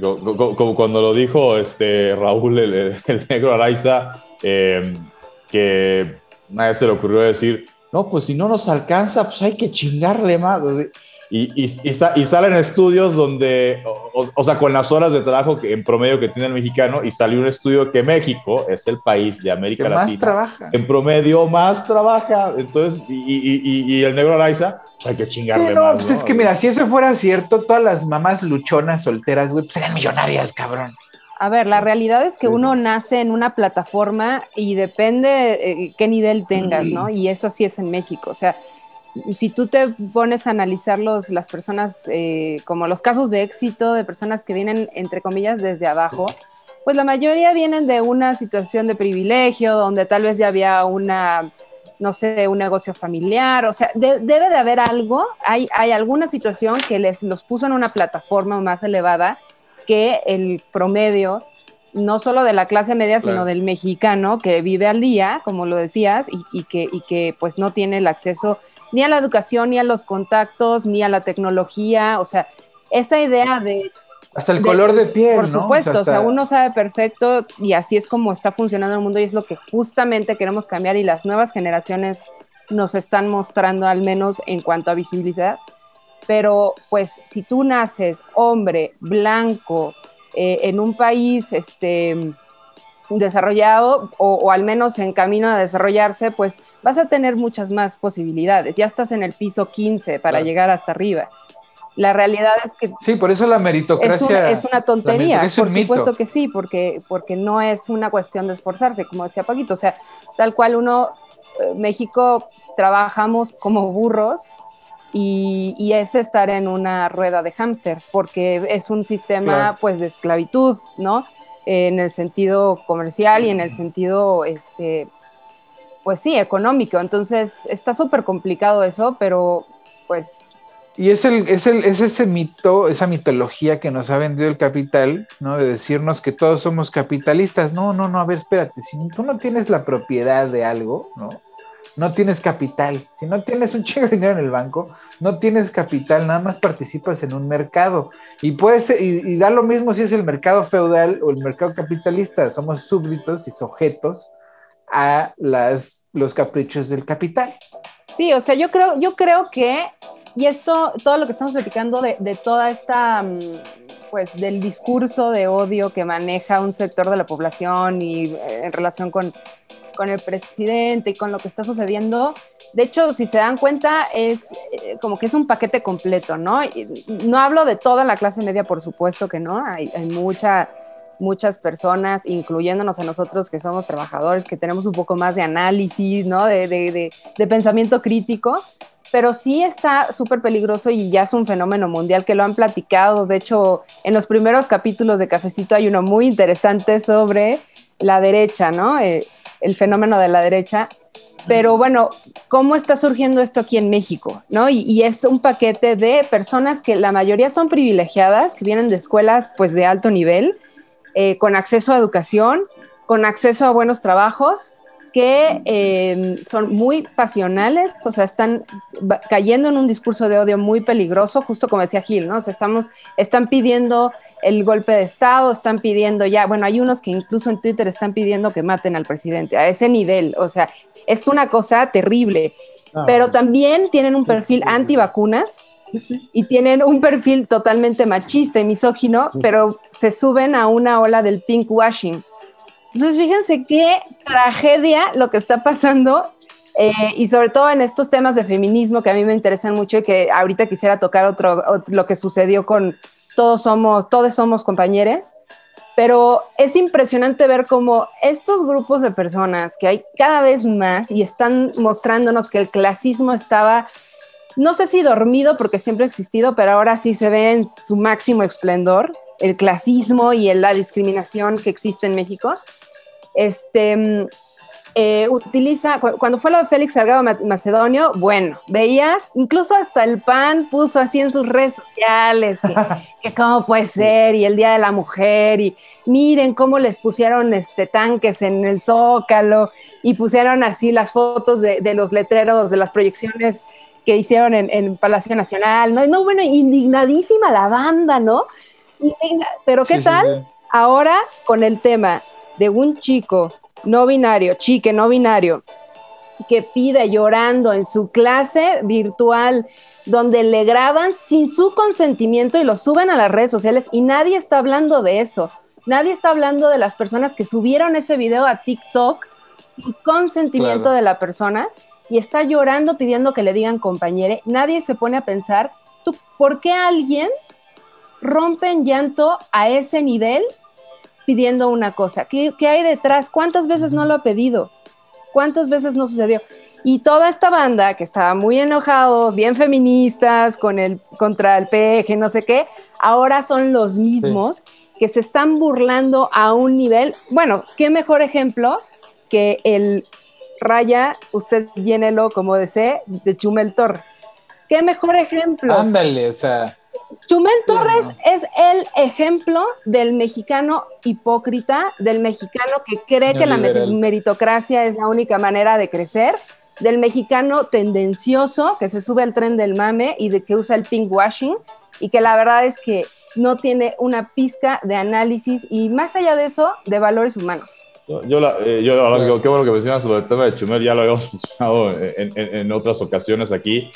Como, cuando lo dijo este Raúl, el, negro Araiza, eh, que nadie se le ocurrió decir, no, pues si no nos alcanza, pues hay que chingarle más. Y, y, y, salen estudios donde, o, sea, con las horas de trabajo que en promedio que tiene el mexicano, y salió un estudio que México es el país de América que Latina. Más trabaja. En promedio más trabaja. Entonces, y, el negro Araiza, pues hay que chingarle no, Pues es que mira, si eso fuera cierto, todas las mamás luchonas solteras, güey, pues serían millonarias, cabrón. A ver, la realidad es que uno nace en una plataforma y depende eh, qué nivel tengas, ¿no? Y eso así es en México. O sea, si tú te pones a analizar los, las personas, eh, como los casos de éxito de personas que vienen, entre comillas, desde abajo, pues la mayoría vienen de una situación de privilegio, donde tal vez ya había una, no sé, un negocio familiar, o sea, debe de haber algo, hay, hay alguna situación que les los puso en una plataforma más elevada que el promedio no solo de la clase media, sino del mexicano que vive al día, como lo decías, y, y, que, y que pues no tiene el acceso ni a la educación, ni a los contactos, ni a la tecnología, o sea, esa idea de... Hasta el color de piel. Por supuesto, o sea, uno sabe perfecto y así es como está funcionando el mundo y es lo que justamente queremos cambiar y las nuevas generaciones nos están mostrando al menos en cuanto a visibilidad. Pero pues si tú naces hombre, blanco, eh, en un país, este, desarrollado o, al menos en camino a desarrollarse, pues vas a tener muchas más posibilidades. Ya estás en el piso 15 para llegar hasta arriba. La realidad es que... Sí, por eso la meritocracia... Es, una tontería, por supuesto que sí, porque, porque no es una cuestión de esforzarse, como decía Paquito. O sea, tal cual uno, eh, México, trabajamos como burros y, y, es estar en una rueda de hámster, porque es un sistema pues de esclavitud, ¿no? En el sentido comercial y en el sentido, este, pues sí, económico. Entonces está súper complicado eso, pero pues... Y es, el, es, el, es ese mito, esa mitología que nos ha vendido el capital, ¿no? De decirnos que todos somos capitalistas. No, no, no, a ver, espérate, si tú no tienes la propiedad de algo, ¿no? No tienes capital. Si no tienes un chingo de dinero en el banco, no tienes capital, nada más participas en un mercado. Y, puedes, y, da lo mismo si es el mercado feudal o el mercado capitalista. Somos súbditos y sujetos a las, los caprichos del capital. Sí, o sea, yo creo, yo creo que, y esto, todo lo que estamos platicando de, de toda esta, mm, pues, del discurso de odio que maneja un sector de la población y eh, en relación con con el presidente y con lo que está sucediendo. De hecho, si se dan cuenta, es eh, como que es un paquete completo, ¿no? no hablo de toda la clase media, por supuesto que no, hay, mucha, muchas personas, incluyéndonos a nosotros que somos trabajadores, que tenemos un poco más de análisis, ¿no? De, de, de pensamiento crítico, pero sí está súper peligroso y ya es un fenómeno mundial que lo han platicado. De hecho, en los primeros capítulos de Cafecito hay uno muy interesante sobre la derecha, ¿no? Eh, el fenómeno de la derecha. Pero bueno, ¿cómo está surgiendo esto aquí en México? ¿no? Y, es un paquete de personas que la mayoría son privilegiadas, que vienen de escuelas pues de alto nivel, eh, con acceso a educación, con acceso a buenos trabajos, que em, son muy pasionales, o sea, están cayendo en un discurso de odio muy peligroso, justo como decía Gil, ¿no? O sea, estamos, están pidiendo el golpe de Estado, están pidiendo ya, bueno, hay unos que incluso en Twitter están pidiendo que maten al presidente, a ese nivel, o sea, es una cosa terrible, ah, pero también tienen un perfil antivacunas y tienen un perfil totalmente machista y misógino, pero se suben a una ola del pink washing entonces, fíjense qué tragedia lo que está pasando eh, y sobre todo en estos temas de feminismo que a mí me interesan mucho y que ahorita quisiera tocar otro, lo que sucedió con todos somos, todos somos compañeros, pero es impresionante ver cómo estos grupos de personas que hay cada vez más y están mostrándonos que el clasismo estaba, no sé si dormido porque siempre ha existido, pero ahora sí se ve en su máximo esplendor, el clasismo y la discriminación que existe en México. Este, eh, utiliza, cuando fue lo de Félix Salgado Macedonio, bueno, veías, incluso hasta el PAN puso así en sus redes sociales, que, (laughs) cómo puede ser, y el Día de la Mujer, y miren cómo les pusieron este, tanques en el Zócalo, y pusieron así las fotos de, los letreros, de las proyecciones que hicieron en, Palacio Nacional, ¿no? No, bueno, indignadísima la banda, ¿no? Pero ¿qué tal? Ahora con el tema de un chico no binario, chique no binario, que pide llorando en su clase virtual, donde le graban sin su consentimiento y lo suben a las redes sociales y nadie está hablando de eso. Nadie está hablando de las personas que subieron ese video a TikTok sin consentimiento de la persona y está llorando pidiendo que le digan compañere. Nadie se pone a pensar, ¿tú, ¿por qué alguien rompe en llanto a ese nivel pidiendo una cosa. ¿Qué, hay detrás? ¿Cuántas veces no lo ha pedido? ¿Cuántas veces no sucedió? Y toda esta banda que estaba muy enojados, bien feministas, con el, contra el PG, no sé qué, ahora son los mismos que se están burlando a un nivel. Bueno, qué mejor ejemplo que el raya, usted llénelo como desee, de Chumel Torres. Qué mejor ejemplo. Ándale, o sea Chumel Torres es el ejemplo del mexicano hipócrita, del mexicano que cree que la meritocracia es la única manera de crecer, del mexicano tendencioso que se sube al tren del mame y de que usa el pink washing y que la verdad es que no tiene una pizca de análisis y más allá de eso, de valores humanos. Yo, la, eh, yo qué bueno que mencionas sobre el tema de Chumel, ya lo habíamos mencionado en, en otras ocasiones aquí.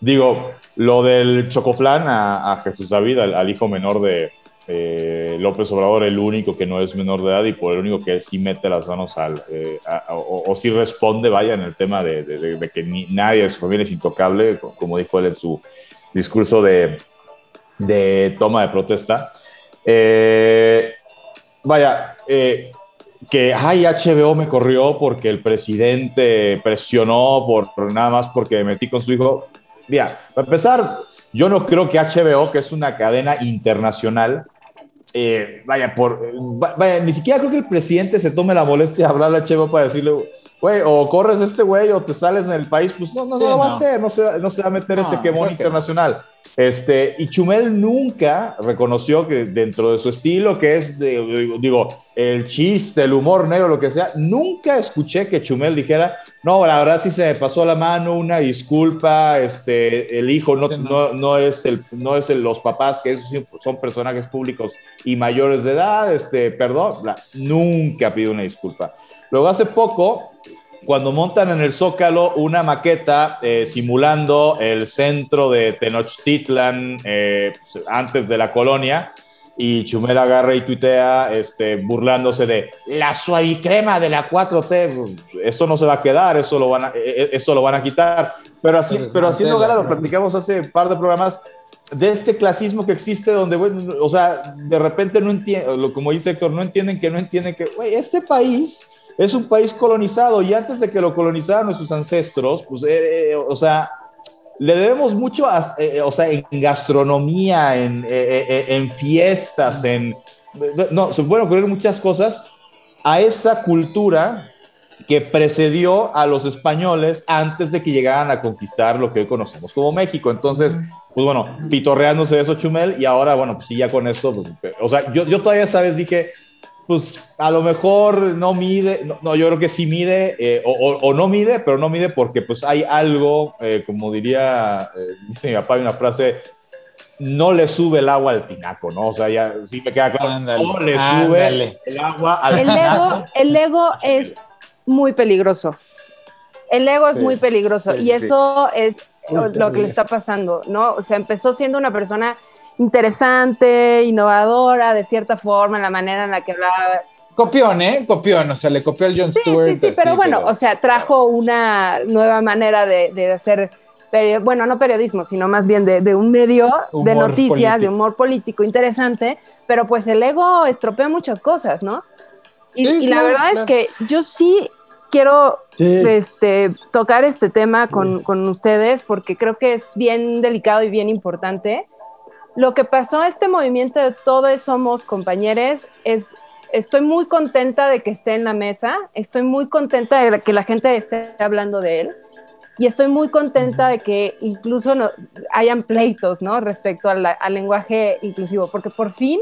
Digo, lo del chocoflán a, Jesús David, al, hijo menor de eh, López Obrador, el único que no es menor de edad y por el único que sí mete las manos al, eh, o, sí responde, vaya, en el tema de, que nadie de su familia es intocable, como dijo él en su discurso de, toma de protesta. Eh, vaya, que, ay, HBO me corrió porque el presidente presionó por nada más porque me metí con su hijo. Mira, para empezar, yo no creo que HBO, que es una cadena internacional, eh, vaya, por, vaya, ni siquiera creo que el presidente se tome la molestia de hablarle a HBO para decirle, güey, o corres este güey o te sales en el país, pues no, no, no lo va a hacer, no se, no se va a meter ese quemón internacional. Este, y Chumel nunca reconoció que dentro de su estilo, que es, digo, el chiste, el humor negro, lo que sea, nunca escuché que Chumel dijera, no, la verdad sí se me pasó la mano, una disculpa, este, el hijo no, no, no es, el, no es el, los papás, que esos son personajes públicos y mayores de edad, este, perdón, nunca pidió una disculpa. Luego hace poco cuando montan en el Zócalo una maqueta eh, simulando el centro de Tenochtitlan eh, antes de la colonia, y Chumel agarra y tuitea este, burlándose de la suavicrema de la 4T. Eso no se va a quedar, eso lo van a, e, e, eso lo van a quitar. Pero, así, pero haciendo gala, lo platicamos hace un par de programas, de este clasismo que existe donde, bueno, o sea, de repente no entienden, como dice Héctor, no entienden que no entienden que, güey, este país es un país colonizado y antes de que lo colonizaran nuestros ancestros, pues, eh, eh, o sea, le debemos mucho, eh, o sea, en gastronomía, en, en fiestas, en, no, se pueden ocurrir muchas cosas a esa cultura que precedió a los españoles antes de que llegaran a conquistar lo que hoy conocemos como México. Entonces, pues bueno, pitorreándose eso Chumel y ahora, bueno, pues sí, ya con esto, pues, o sea, yo, yo todavía, ¿sabes? Dije, pues a lo mejor no mide, no, yo creo que sí mide, eh, o, no mide, pero no mide porque pues hay algo, eh, como diría, eh, dice mi papá, hay una frase, no le sube el agua al tinaco, ¿no? O sea, ya sí me queda claro, no le sube el agua al el Ego, el ego es muy peligroso. El ego es muy peligroso y eso es lo que le está pasando, ¿no? O sea, empezó siendo una persona interesante, innovadora, de cierta forma, en la manera en la que hablaba. Copión, ¿eh? Copión, o sea, le copió al John Stewart. Sí, sí, pero bueno, o sea, trajo una nueva manera de, hacer, bueno, no periodismo, sino más bien de, un medio de noticias, de humor político interesante, pero pues el ego estropea muchas cosas, ¿no? Y, la verdad es que yo sí quiero Este, tocar este tema con, con, ustedes porque creo que es bien delicado y bien importante lo que pasó a este movimiento de Todos Somos Compañeros es, estoy muy contenta de que esté en la mesa, estoy muy contenta de que la gente esté hablando de él y estoy muy contenta de que incluso no, hayan pleitos, ¿no? Respecto al, lenguaje inclusivo, porque por fin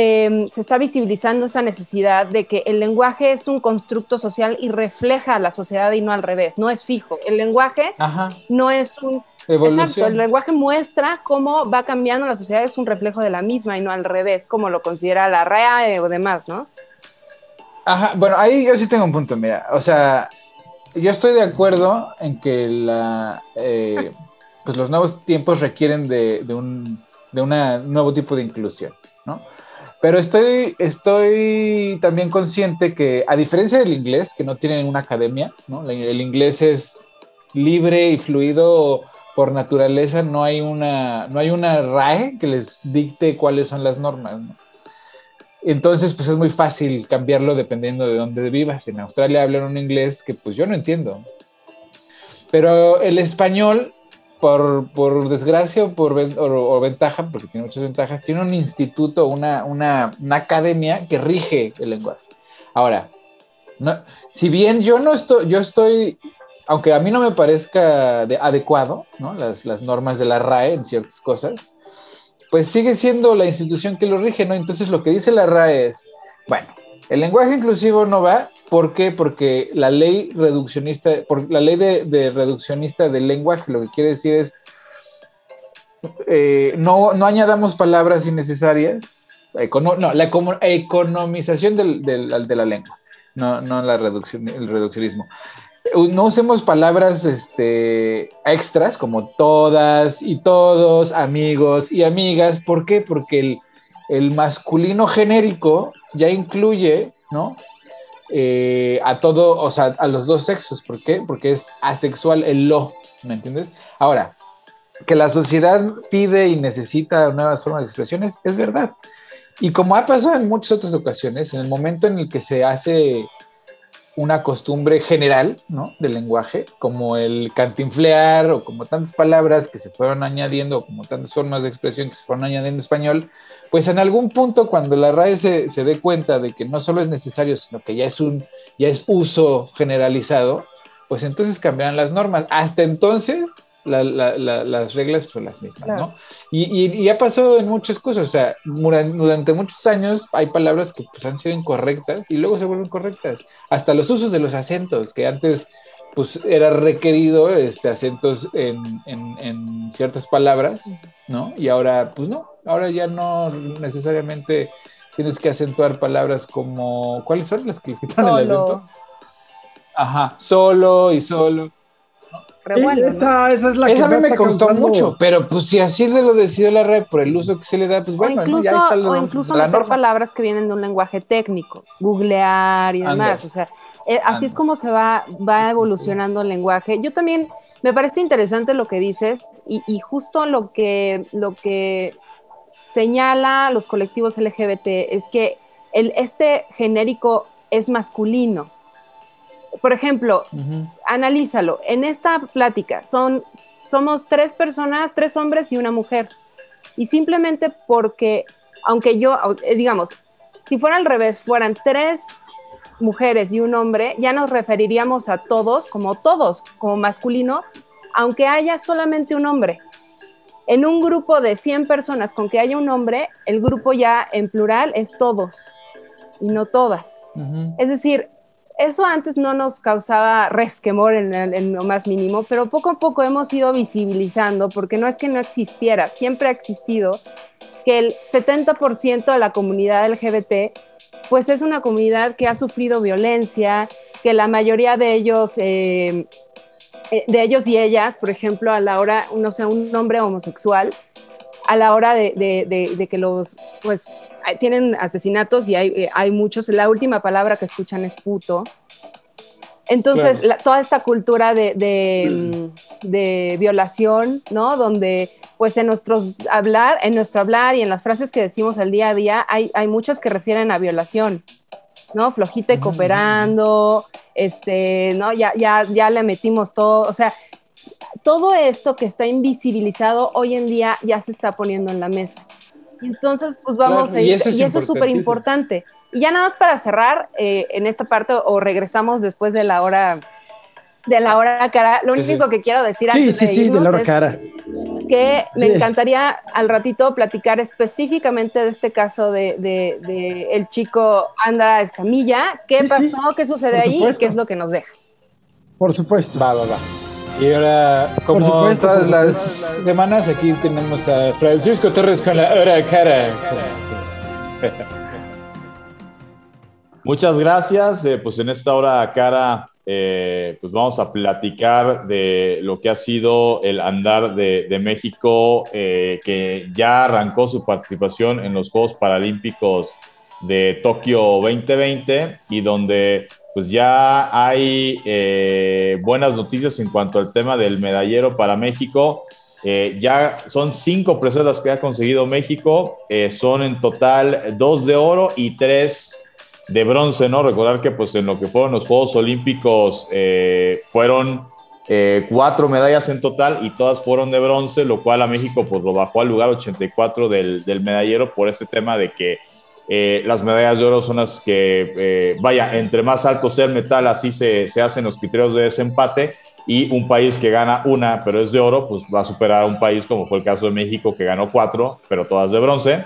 em, se está visibilizando esa necesidad de que el lenguaje es un constructo social y refleja a la sociedad y no al revés, no es fijo. El lenguaje no es un Exacto, el lenguaje muestra cómo va cambiando la sociedad, es un reflejo de la misma y no al revés, como lo considera la REA o demás, ¿no? Ajá, bueno, ahí yo sí tengo un punto, mira, o sea, yo estoy de acuerdo en que la, eh, pues los nuevos tiempos requieren de, un de nuevo tipo de inclusión, ¿no? Pero estoy, estoy también consciente que, a diferencia del inglés, que no tienen una academia, ¿no? El inglés es libre y fluido por naturaleza no hay una, no hay una RAE que les dicte cuáles son las normas. Entonces, pues es muy fácil cambiarlo dependiendo de dónde vivas. En Australia hablan un inglés que pues yo no entiendo. Pero el español, por, por desgracia o por o, ventaja, porque tiene muchas ventajas, tiene un instituto, una, una, una academia que rige el lenguaje. Ahora, no, si bien yo no estoy, yo estoy aunque a mí no me parezca adecuado, ¿no? Las, las, normas de la RAE en ciertas cosas, pues sigue siendo la institución que lo rige, ¿no? Entonces lo que dice la RAE es, bueno, el lenguaje inclusivo no va, ¿por qué? Porque la ley reduccionista, la ley de, reduccionista del lenguaje lo que quiere decir es, eh, no, no añadamos palabras innecesarias, no, la economización del, de la lengua, no, no la reducción, el reduccionismo no usemos palabras este, extras como todas y todos, amigos y amigas. ¿Por qué? Porque el, masculino genérico ya incluye, ¿no? Eh, a todo, o sea, a los dos sexos. ¿Por qué? Porque es asexual el lo, ¿me entiendes? Ahora, que la sociedad pide y necesita nuevas formas de expresiones, es verdad. Y como ha pasado en muchas otras ocasiones, en el momento en el que se hace una costumbre general, ¿no? Del lenguaje, como el cantinflear o como tantas palabras que se fueron añadiendo, como tantas formas de expresión que se fueron añadiendo en español, pues en algún punto cuando la RAE se, se dé cuenta de que no solo es necesario, sino que ya es un, ya es uso generalizado, pues entonces cambiarán las normas. Hasta entonces, las reglas son las mismas, ¿no? Y, y, ha pasado en muchas cosas, o sea, durante muchos años hay palabras que pues, han sido incorrectas y luego se vuelven correctas. Hasta los usos de los acentos, que antes pues era requerido este, acentos en, en, ciertas palabras, ¿no? Y ahora, pues no, ahora ya no necesariamente tienes que acentuar palabras como, ¿cuáles son las que quitan el acento? Ajá, solo y solo esa, a mí me costó mucho, pero pues si así de lo decidió la red por el uso que se le da, pues bueno, o incluso, ya o incluso meter palabras que vienen de un lenguaje técnico, googlear y demás, o sea, eh, así es como se va, va evolucionando el lenguaje. Yo también me parece interesante lo que dices y, justo lo que, lo que señala los colectivos LGBT es que el, este genérico es masculino por ejemplo, analízalo. En esta plática son, somos tres personas, tres hombres y una mujer. Y simplemente porque, aunque yo, eh, digamos, si fuera al revés, fueran tres mujeres y un hombre, ya nos referiríamos a todos como todos, como masculino, aunque haya solamente un hombre. En un grupo de 100 personas con que haya un hombre, el grupo ya en plural es todos y no todas. Es decir, eso antes no nos causaba resquemor en, lo más mínimo, pero poco a poco hemos ido visibilizando, porque no es que no existiera, siempre ha existido, que el 70% de la comunidad LGBT pues es una comunidad que ha sufrido violencia, que la mayoría de ellos, eh, eh, de ellos y ellas, por ejemplo, a la hora, no sé, un hombre homosexual, a la hora de, que los, pues, tienen asesinatos y hay, eh, hay, muchos, la última palabra que escuchan es puto. Entonces, toda esta cultura de, de, violación, ¿no? Donde, pues, en nuestros hablar, en nuestro hablar y en las frases que decimos al día a día, hay, hay muchas que refieren a violación, ¿no? Flojita y cooperando, este, ¿no? Ya, ya, ya le metimos todo, o sea, todo esto que está invisibilizado hoy en día ya se está poniendo en la mesa. Entonces, pues vamos a ir, y eso es súper importante. Y ya nada más para cerrar eh, en esta parte o regresamos después de la hora de la hora cara. Lo único que quiero decir antes de irnos es que me encantaría al ratito platicar específicamente de este caso de, de, el chico Andra Escamilla. ¿Qué pasó? ¿Qué sucede ahí? ¿Qué es lo que nos deja? Por supuesto. Va, va, va. Y ahora, como todas las semanas, aquí tenemos a Francisco Torres con la hora cara. (laughs) Muchas gracias. Eh, pues en esta hora cara, eh, pues vamos a platicar de lo que ha sido el andar de, México, eh, que ya arrancó su participación en los Juegos Paralímpicos de Tokio 2020 y donde pues ya hay buenas noticias en cuanto al tema del medallero para México. ya son cinco preseas que ha conseguido México, son en total dos de oro y tres de bronce, ¿no? Recordar que pues en lo que fueron los Juegos Olímpicos eh, fueron eh, cuatro medallas en total y todas fueron de bronce, lo cual a México pues lo bajó al lugar 84 del, del medallero por este tema de que eh, las medallas de oro son las que, vaya, entre más alto sea el metal, así se, se hacen los criterios de desempate y un país que gana una, pero es de oro, pues va a superar a un país como fue el caso de México, que ganó cuatro, pero todas de bronce.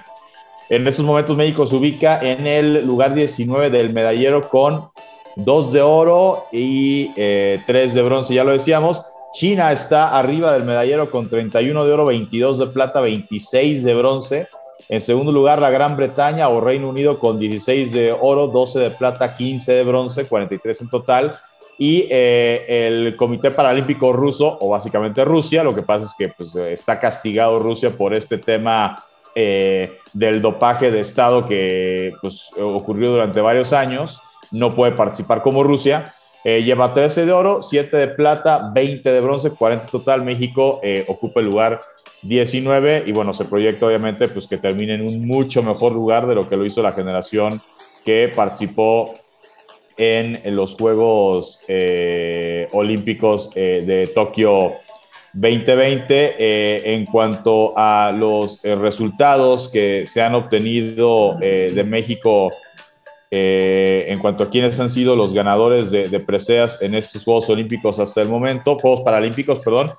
En estos momentos México se ubica en el lugar 19 del medallero con dos de oro y eh, tres de bronce, ya lo decíamos. China está arriba del medallero con 31 de oro, 22 de plata, 26 de bronce. En segundo lugar, la Gran Bretaña o Reino Unido con 16 de oro, 12 de plata, 15 de bronce, 43 en total. Y eh, el Comité Paralímpico Ruso, o básicamente Rusia, lo que pasa es que pues, está castigado Rusia por este tema eh, del dopaje de Estado que pues, ocurrió durante varios años. No puede participar como Rusia. Eh, lleva 13 de oro, 7 de plata, 20 de bronce, 40 total. México eh, ocupa el lugar 19 y bueno, se proyecta obviamente pues, que termine en un mucho mejor lugar de lo que lo hizo la generación que participó en, los Juegos Olímpicos de Tokio 2020 eh, en cuanto a los eh, resultados que se han obtenido eh, de México en cuanto a quienes han sido los ganadores de, preseas en estos Juegos Olímpicos hasta el momento, Juegos Paralímpicos, perdón.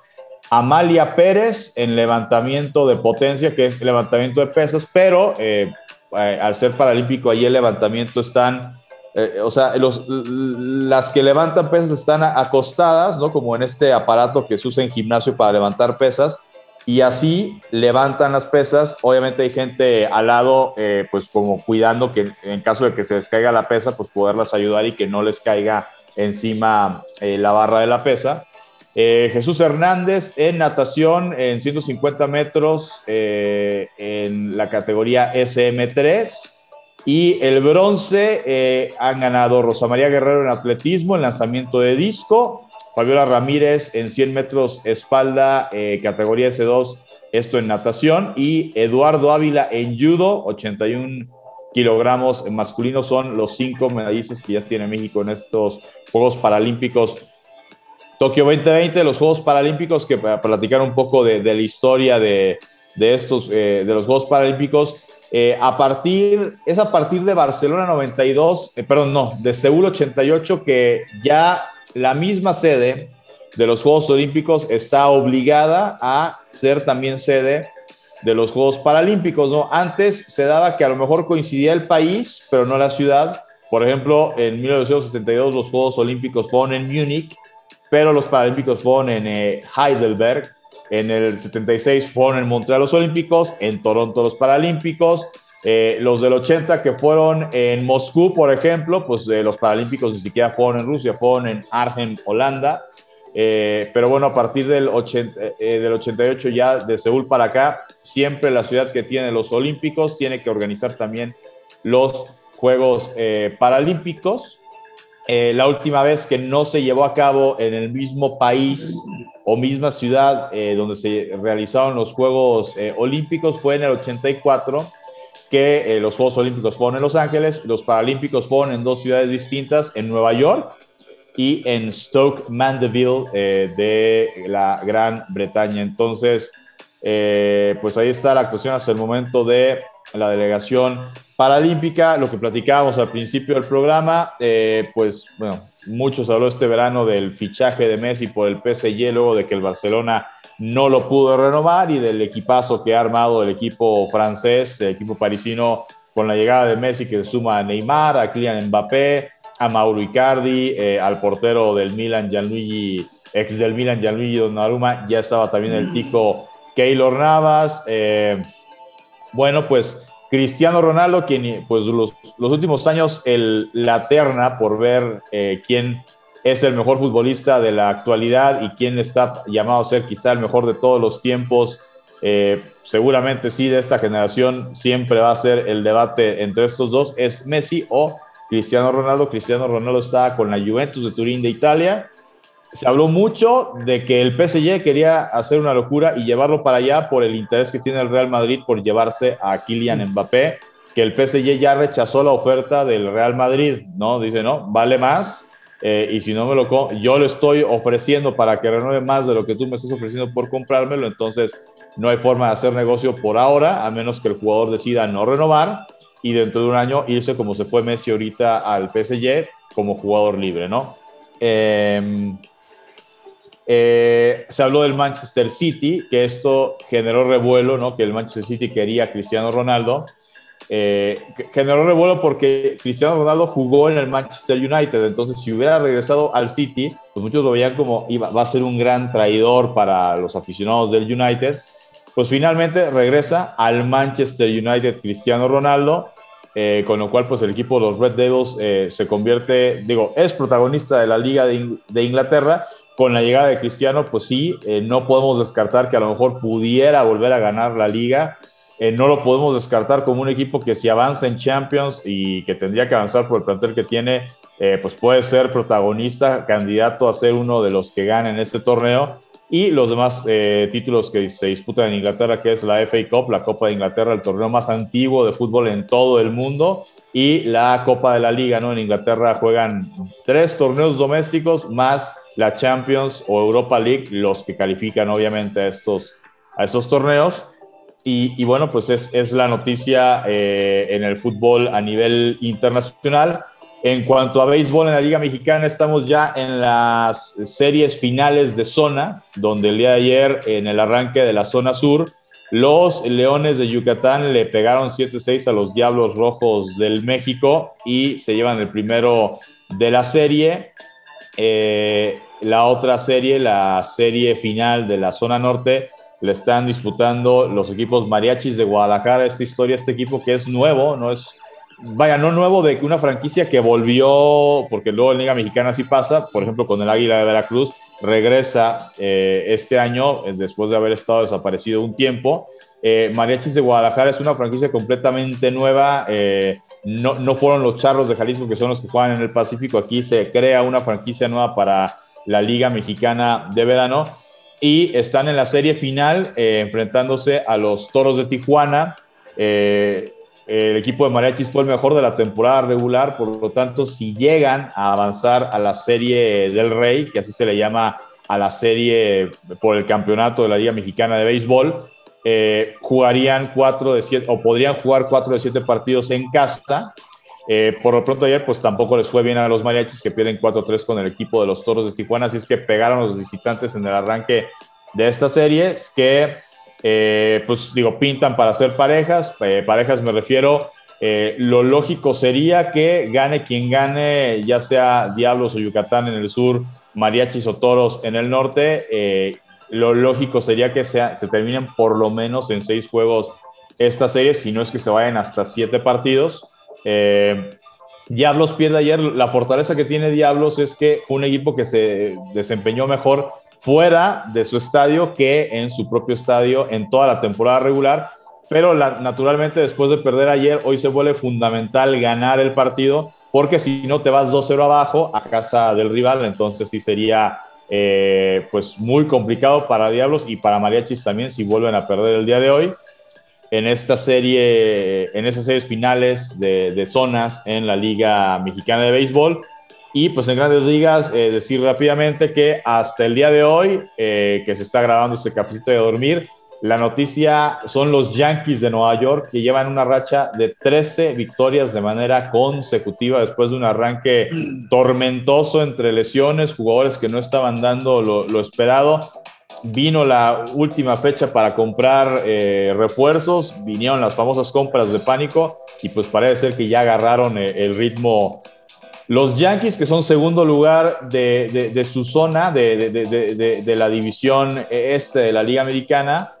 Amalia Pérez en levantamiento de potencia, que es levantamiento de pesas, pero al ser paralímpico ahí el levantamiento están eh, o sea, las que levantan pesas están acostadas, ¿no? Como en este aparato que se usa en gimnasio para levantar pesas, y así levantan las pesas. Obviamente hay gente al lado, eh, pues como cuidando que en caso de que se les caiga la pesa, pues poderlas ayudar y que no les caiga encima eh, la barra de la pesa. Jesús Hernández en natación en 150 metros en la categoría SM3. Y el bronce eh, han ganado Rosa María Guerrero en atletismo, en lanzamiento de disco, Fabiola Ramírez en 100 metros espalda, eh, categoría S2, esto en natación, y Eduardo Ávila en judo, 81 kilogramos masculino, son los cinco medallistas que ya tiene México en estos Juegos Paralímpicos. Tokio 2020, los Juegos Paralímpicos, que para platicar un poco de, la historia de, estos, eh, de los Juegos Paralímpicos, Eh, a partir, es a partir de Barcelona 92, eh, perdón, no, de Seúl 88 que ya la misma sede de los Juegos Olímpicos está obligada a ser también sede de los Juegos Paralímpicos, ¿no? Antes se daba que a lo mejor coincidía el país, pero no la ciudad. Por ejemplo, en 1972 los Juegos Olímpicos fueron en Múnich, pero los Paralímpicos fueron en eh, Heidelberg. En el 76 fueron en Montreal los Olímpicos, en Toronto los Paralímpicos. Eh, los del 80 que fueron en Moscú, por ejemplo, pues eh, los Paralímpicos ni siquiera fueron en Rusia, fueron en Argen, Holanda. Eh, pero bueno, a partir del, 80, del 88 ya de Seúl para acá, siempre la ciudad que tiene los Olímpicos tiene que organizar también los Juegos Paralímpicos. la última vez que no se llevó a cabo en el mismo país o misma ciudad donde se realizaron los Juegos Olímpicos fue en el 84 que eh, los Juegos Olímpicos fueron en Los Ángeles, los Paralímpicos fueron en dos ciudades distintas, en Nueva York y en Stoke Mandeville eh, de la Gran Bretaña. Entonces, eh, pues ahí está la actuación hasta el momento de la delegación paralímpica, lo que platicábamos al principio del programa, pues bueno, muchos habló este verano del fichaje de Messi por el PSG, luego de que el Barcelona no lo pudo renovar y del equipazo que ha armado el equipo francés, el equipo parisino, con la llegada de Messi que suma a Neymar, a Kylian Mbappé, a Mauro Icardi, eh, al portero del Milan, Gianluigi, ex del Milan, Gianluigi Donnarumma, ya estaba también el tico Keylor Navas. Eh, bueno, pues Cristiano Ronaldo, quien pues los, últimos años el, la terna por ver eh, quién es el mejor futbolista de la actualidad y quién está llamado a ser quizá el mejor de todos los tiempos. Eh, seguramente sí, de esta generación siempre va a ser el debate entre estos dos, es Messi o Cristiano Ronaldo. Cristiano Ronaldo está con la Juventus de Turín de Italia. Se habló mucho de que el PSG quería hacer una locura y llevarlo para allá por el interés que tiene el Real Madrid por llevarse a Kylian Mbappé, que el PSG ya rechazó la oferta del Real Madrid, ¿no? Dice, no, vale más eh, y si no me lo yo lo estoy ofreciendo para que renueve más de lo que tú me estás ofreciendo por comprármelo, entonces no hay forma de hacer negocio por ahora, a menos que el jugador decida no renovar y dentro de un año irse como se fue Messi ahorita al PSG como jugador libre, ¿no? Em, eh, se habló del Manchester City, que esto generó revuelo, ¿no? Que el Manchester City quería a Cristiano Ronaldo eh, generó revuelo porque Cristiano Ronaldo jugó en el Manchester United, entonces si hubiera regresado al City, pues muchos lo veían como iba, va a ser un gran traidor para los aficionados del United. Pues finalmente regresa al Manchester United Cristiano Ronaldo, eh, con lo cual pues el equipo de los Red Devils eh, se convierte, digo, es protagonista de la Liga de, Inglaterra. Con la llegada de Cristiano, pues sí, eh, no podemos descartar que a lo mejor pudiera volver a ganar la liga eh, no lo podemos descartar como un equipo que si avanza en Champions y que tendría que avanzar por el plantel que tiene, eh, pues puede ser protagonista, candidato a ser uno de los que ganen este torneo. Y los demás eh, títulos que se disputan en Inglaterra, que es la FA Cup, la Copa de Inglaterra, el torneo más antiguo de fútbol en todo el mundo, y la Copa de la Liga, ¿no? En Inglaterra juegan tres torneos domésticos más la Champions o Europa League, los que califican obviamente a estos, a estos torneos. Y, bueno, pues es, la noticia eh, en el fútbol a nivel internacional. En cuanto a béisbol en la Liga Mexicana, estamos ya en las series finales de zona, donde el día de ayer, en el arranque de la zona sur, los Leones de Yucatán le pegaron 7-6 a los Diablos Rojos del México y se llevan el primero de la serie. Eh, la otra serie, la serie final de la zona norte, le están disputando los equipos mariachis de Guadalajara. Esta historia, este equipo que es nuevo, no es, vaya, no nuevo de que una franquicia que volvió, porque luego en Liga Mexicana sí pasa, por ejemplo con el Águila de Veracruz, regresa eh, este año, eh, después de haber estado desaparecido un tiempo. Eh, mariachis de Guadalajara es una franquicia completamente nueva, no, no fueron los charros de Jalisco que son los que juegan en el Pacífico, aquí se crea una franquicia nueva para la Liga Mexicana de Verano y están en la serie final eh, enfrentándose a los Toros de Tijuana. Eh, el equipo de Mariachis fue el mejor de la temporada regular, por lo tanto, si llegan a avanzar a la serie del Rey, que así se le llama a la serie por el campeonato de la Liga Mexicana de Béisbol, eh, jugarían cuatro de siete, o podrían jugar cuatro de siete partidos en casa. Eh, por lo pronto ayer, pues tampoco les fue bien a los mariachis que pierden 4-3 con el equipo de los Toros de Tijuana, así es que pegaron los visitantes en el arranque de esta serie, que, eh, pues digo, pintan para ser parejas, parejas me refiero, lo lógico sería que gane quien gane, ya sea Diablos o Yucatán en el sur, mariachis o toros en el norte, lo lógico sería que sea, se terminen por lo menos en seis juegos esta serie, si no es que se vayan hasta siete partidos. Eh, Diablos pierde ayer. La fortaleza que tiene Diablos es que fue un equipo que se desempeñó mejor fuera de su estadio que en su propio estadio en toda la temporada regular. Pero naturalmente después de perder ayer, hoy se vuelve fundamental ganar el partido porque si no te vas 2-0 abajo a casa del rival, entonces sí sería eh, pues muy complicado para Diablos y para Mariachis también si vuelven a perder el día de hoy en esta serie, en esas series finales de, zonas en la Liga Mexicana de Béisbol. Y pues en grandes ligas, eh, decir rápidamente que hasta el día de hoy, eh, que se está grabando este cafecito de dormir, la noticia son los Yankees de Nueva York que llevan una racha de 13 victorias de manera consecutiva después de un arranque mm. tormentoso entre lesiones, jugadores que no estaban dando lo, esperado. Vino la última fecha para comprar eh, refuerzos, vinieron las famosas compras de pánico y pues parece ser que ya agarraron eh, el ritmo los Yankees, que son segundo lugar de, su zona, de, la división este de la Liga Americana,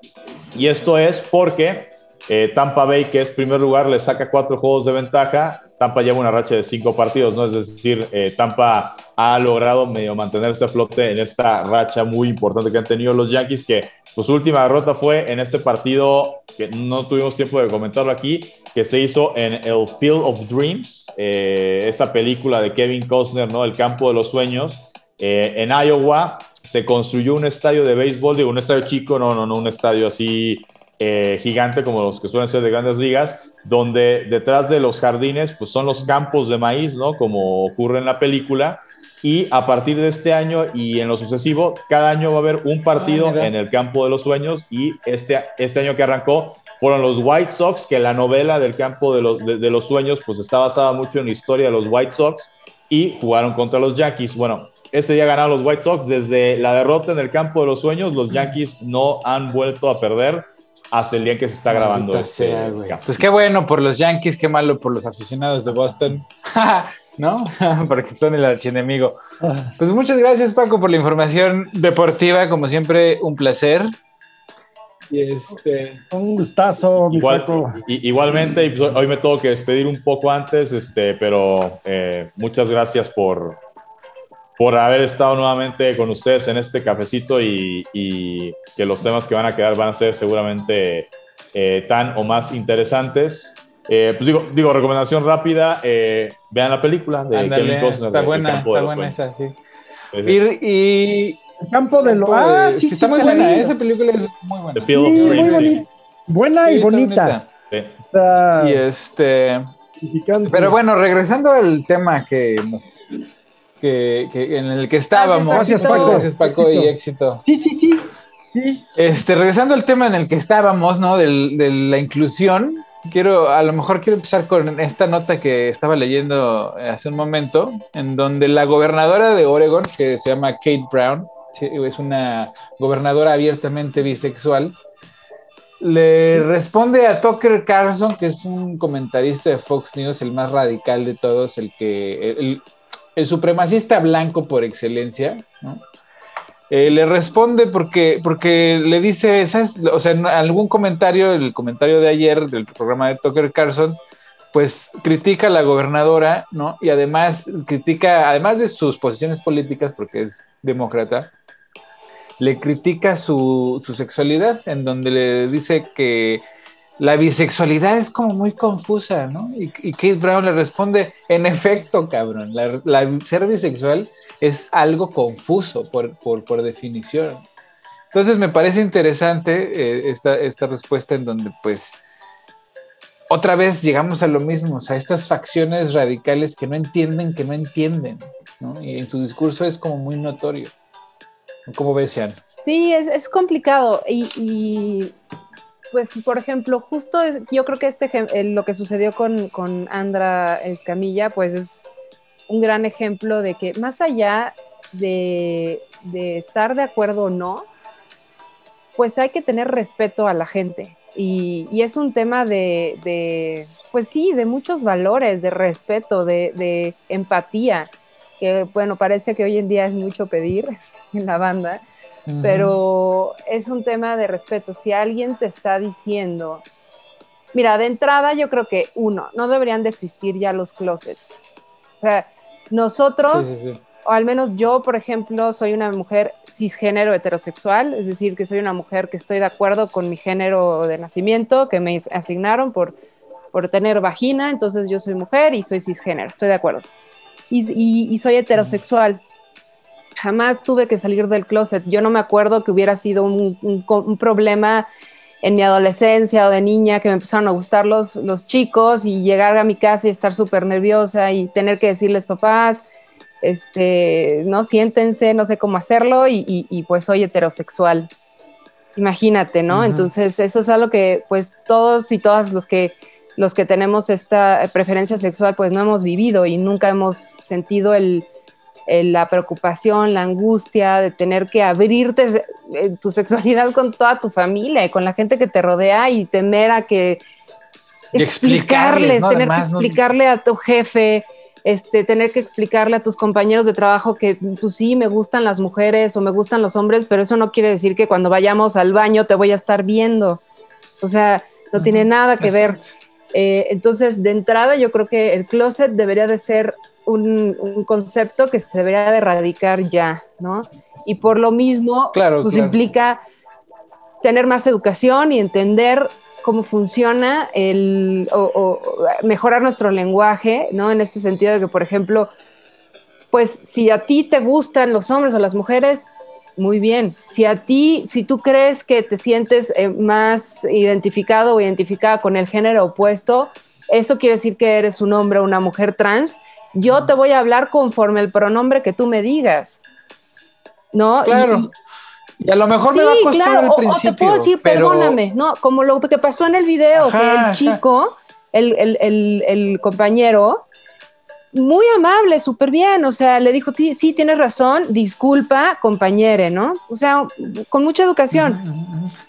y esto es porque eh, Tampa Bay, que es primer lugar, le saca cuatro juegos de ventaja. Tampa lleva una racha de cinco partidos, ¿no? Es decir, eh, Tampa ha logrado medio mantenerse a flote en esta racha muy importante que han tenido los Yankees, que su última derrota fue en este partido, que no tuvimos tiempo de comentarlo aquí, que se hizo en el Field of Dreams, eh, esta película de Kevin Costner, ¿no? El campo de los sueños, en Iowa se construyó un estadio de béisbol, digo, un estadio chico, no, no, no, un estadio así eh, gigante como los que suelen ser de grandes ligas, donde detrás de los jardines, pues son los campos de maíz, ¿no? Como ocurre en la película. Y a partir de este año y en lo sucesivo, cada año va a haber un partido ah, en el campo de los sueños y este, este año que arrancó fueron los White Sox, que la novela del campo de los, de los sueños pues está basada mucho en la historia de los White Sox y jugaron contra los Yankees. Bueno, este día ganaron los White Sox. Desde la derrota en el campo de los sueños, los Yankees no han vuelto a perder hasta el día en que se está grabando. Este pues qué bueno por los Yankees, qué malo por los aficionados de Boston. (laughs) ¿No? (laughs) Porque son el archienemigo. Pues muchas gracias, Paco, por la información deportiva. Como siempre, un placer. este, un gustazo, igualmente, pues, hoy me tengo que despedir un poco antes, este, pero eh, muchas gracias por, por haber estado nuevamente con ustedes en este cafecito y, que los temas que van a quedar van a ser seguramente eh, tan o más interesantes. Eh, pues digo, digo, recomendación rápida, eh, vean la película de Kevin Costner. Está buena, está buena esa, sí. Y, el campo de los... Ah, sí, está muy buena, esa película es muy buena. The Field of Dreams, Buena y bonita. y este... Pero bueno, regresando al tema que nos que, en el que estábamos. Gracias, Paco. Gracias, Paco, y éxito. Sí, sí, sí, Este, regresando al tema en el que estábamos, ¿no? de la inclusión, quiero, a lo mejor quiero empezar con esta nota que estaba leyendo hace un momento, en donde la gobernadora de Oregon, que se llama Kate Brown, es una gobernadora abiertamente bisexual, le responde a Tucker Carlson, que es un comentarista de Fox News, el más radical de todos, el que el supremacista blanco por excelencia, eh, le responde porque, porque le dice, o sea, en algún comentario, el comentario de ayer del programa de Tucker Carlson, pues critica a la gobernadora, ¿no? Y además critica, además de sus posiciones políticas, porque es demócrata, le critica su, su sexualidad, en donde le dice que la bisexualidad es como muy confusa, ¿no? Y, Kate Brown le responde, en efecto, cabrón, la, ser bisexual es algo confuso por, definición. Entonces me parece interesante eh, esta, respuesta en donde pues otra vez llegamos a lo mismo, o sea, estas facciones radicales que no entienden, que no entienden, ¿no? Y en su discurso es como muy notorio. ¿Cómo ves, Sean? Sí, es, complicado y pues, por ejemplo, justo yo creo que este lo que sucedió con, con Andra Escamilla, pues es un gran ejemplo de que más allá de, estar de acuerdo o no, pues hay que tener respeto a la gente. Y, es un tema de, pues sí, de muchos valores, de respeto, de, empatía, que bueno, parece que hoy en día es mucho pedir en la banda, pero es un tema de respeto. Si alguien te está diciendo, mira, de entrada yo creo que uno, no deberían de existir ya los closets. O sea, nosotros, o al menos yo, por ejemplo, soy una mujer cisgénero heterosexual, es decir, que soy una mujer que estoy de acuerdo con mi género de nacimiento, que me asignaron por, por tener vagina, entonces yo soy mujer y soy cisgénero, estoy de acuerdo. Y, soy heterosexual. Jamás tuve que salir del closet. Yo no me acuerdo que hubiera sido un, problema en mi adolescencia o de niña que me empezaron a gustar los, los chicos y llegar a mi casa y estar súper nerviosa y tener que decirles papás, este, no, siéntense, no sé cómo hacerlo y, pues soy heterosexual. Imagínate, ¿no? Entonces eso es algo que pues todos y todas los que los que tenemos esta preferencia sexual pues no hemos vivido y nunca hemos sentido el, la preocupación, la angustia de tener que abrirte eh, tu sexualidad con toda tu familia y con la gente que te rodea y temer a que explicarles, tener que explicarle a tu jefe, este, tener que explicarle a tus compañeros de trabajo que tú pues sí, me gustan las mujeres o me gustan los hombres, pero eso no quiere decir que cuando vayamos al baño te voy a estar viendo. O sea, no tiene nada que ver. Eh, entonces, de entrada, yo creo que el closet debería de ser un, concepto que se debería de erradicar ya, ¿no? Y por lo mismo, pues implica tener más educación y entender cómo funciona el, o, mejorar nuestro lenguaje, ¿no? En este sentido de que, por ejemplo, pues si a ti te gustan los hombres o las mujeres, muy bien. Si a ti, si tú crees que te sientes eh, más identificado o identificada con el género opuesto, eso quiere decir que eres un hombre o una mujer trans. Yo te voy a hablar conforme el pronombre que tú me digas. ¿No? Claro. Y a lo mejor me va a costar al principio. O te puedo decir, perdóname, ¿no? Como lo que pasó en el video, que el chico, el, el, el, el, compañero, muy amable, súper bien, o sea, le dijo, sí, tienes razón, disculpa, compañere, ¿no? O sea, con mucha educación.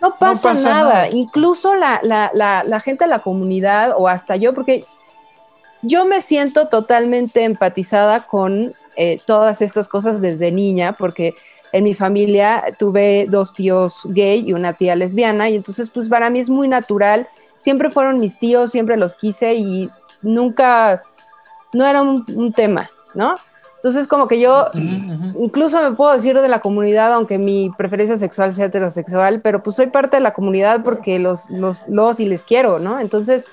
No pasa, nada. incluso la, la, la, la gente de la comunidad, o hasta yo, porque yo me siento totalmente empatizada con eh, todas estas cosas desde niña, porque en mi familia tuve dos tíos gay y una tía lesbiana, y entonces pues para mí es muy natural, siempre fueron mis tíos, siempre los quise y nunca, no era un, tema, ¿no? Entonces como que yo incluso me puedo decir de la comunidad, aunque mi preferencia sexual sea heterosexual, pero pues soy parte de la comunidad porque los, los, los y les quiero, ¿no? Entonces...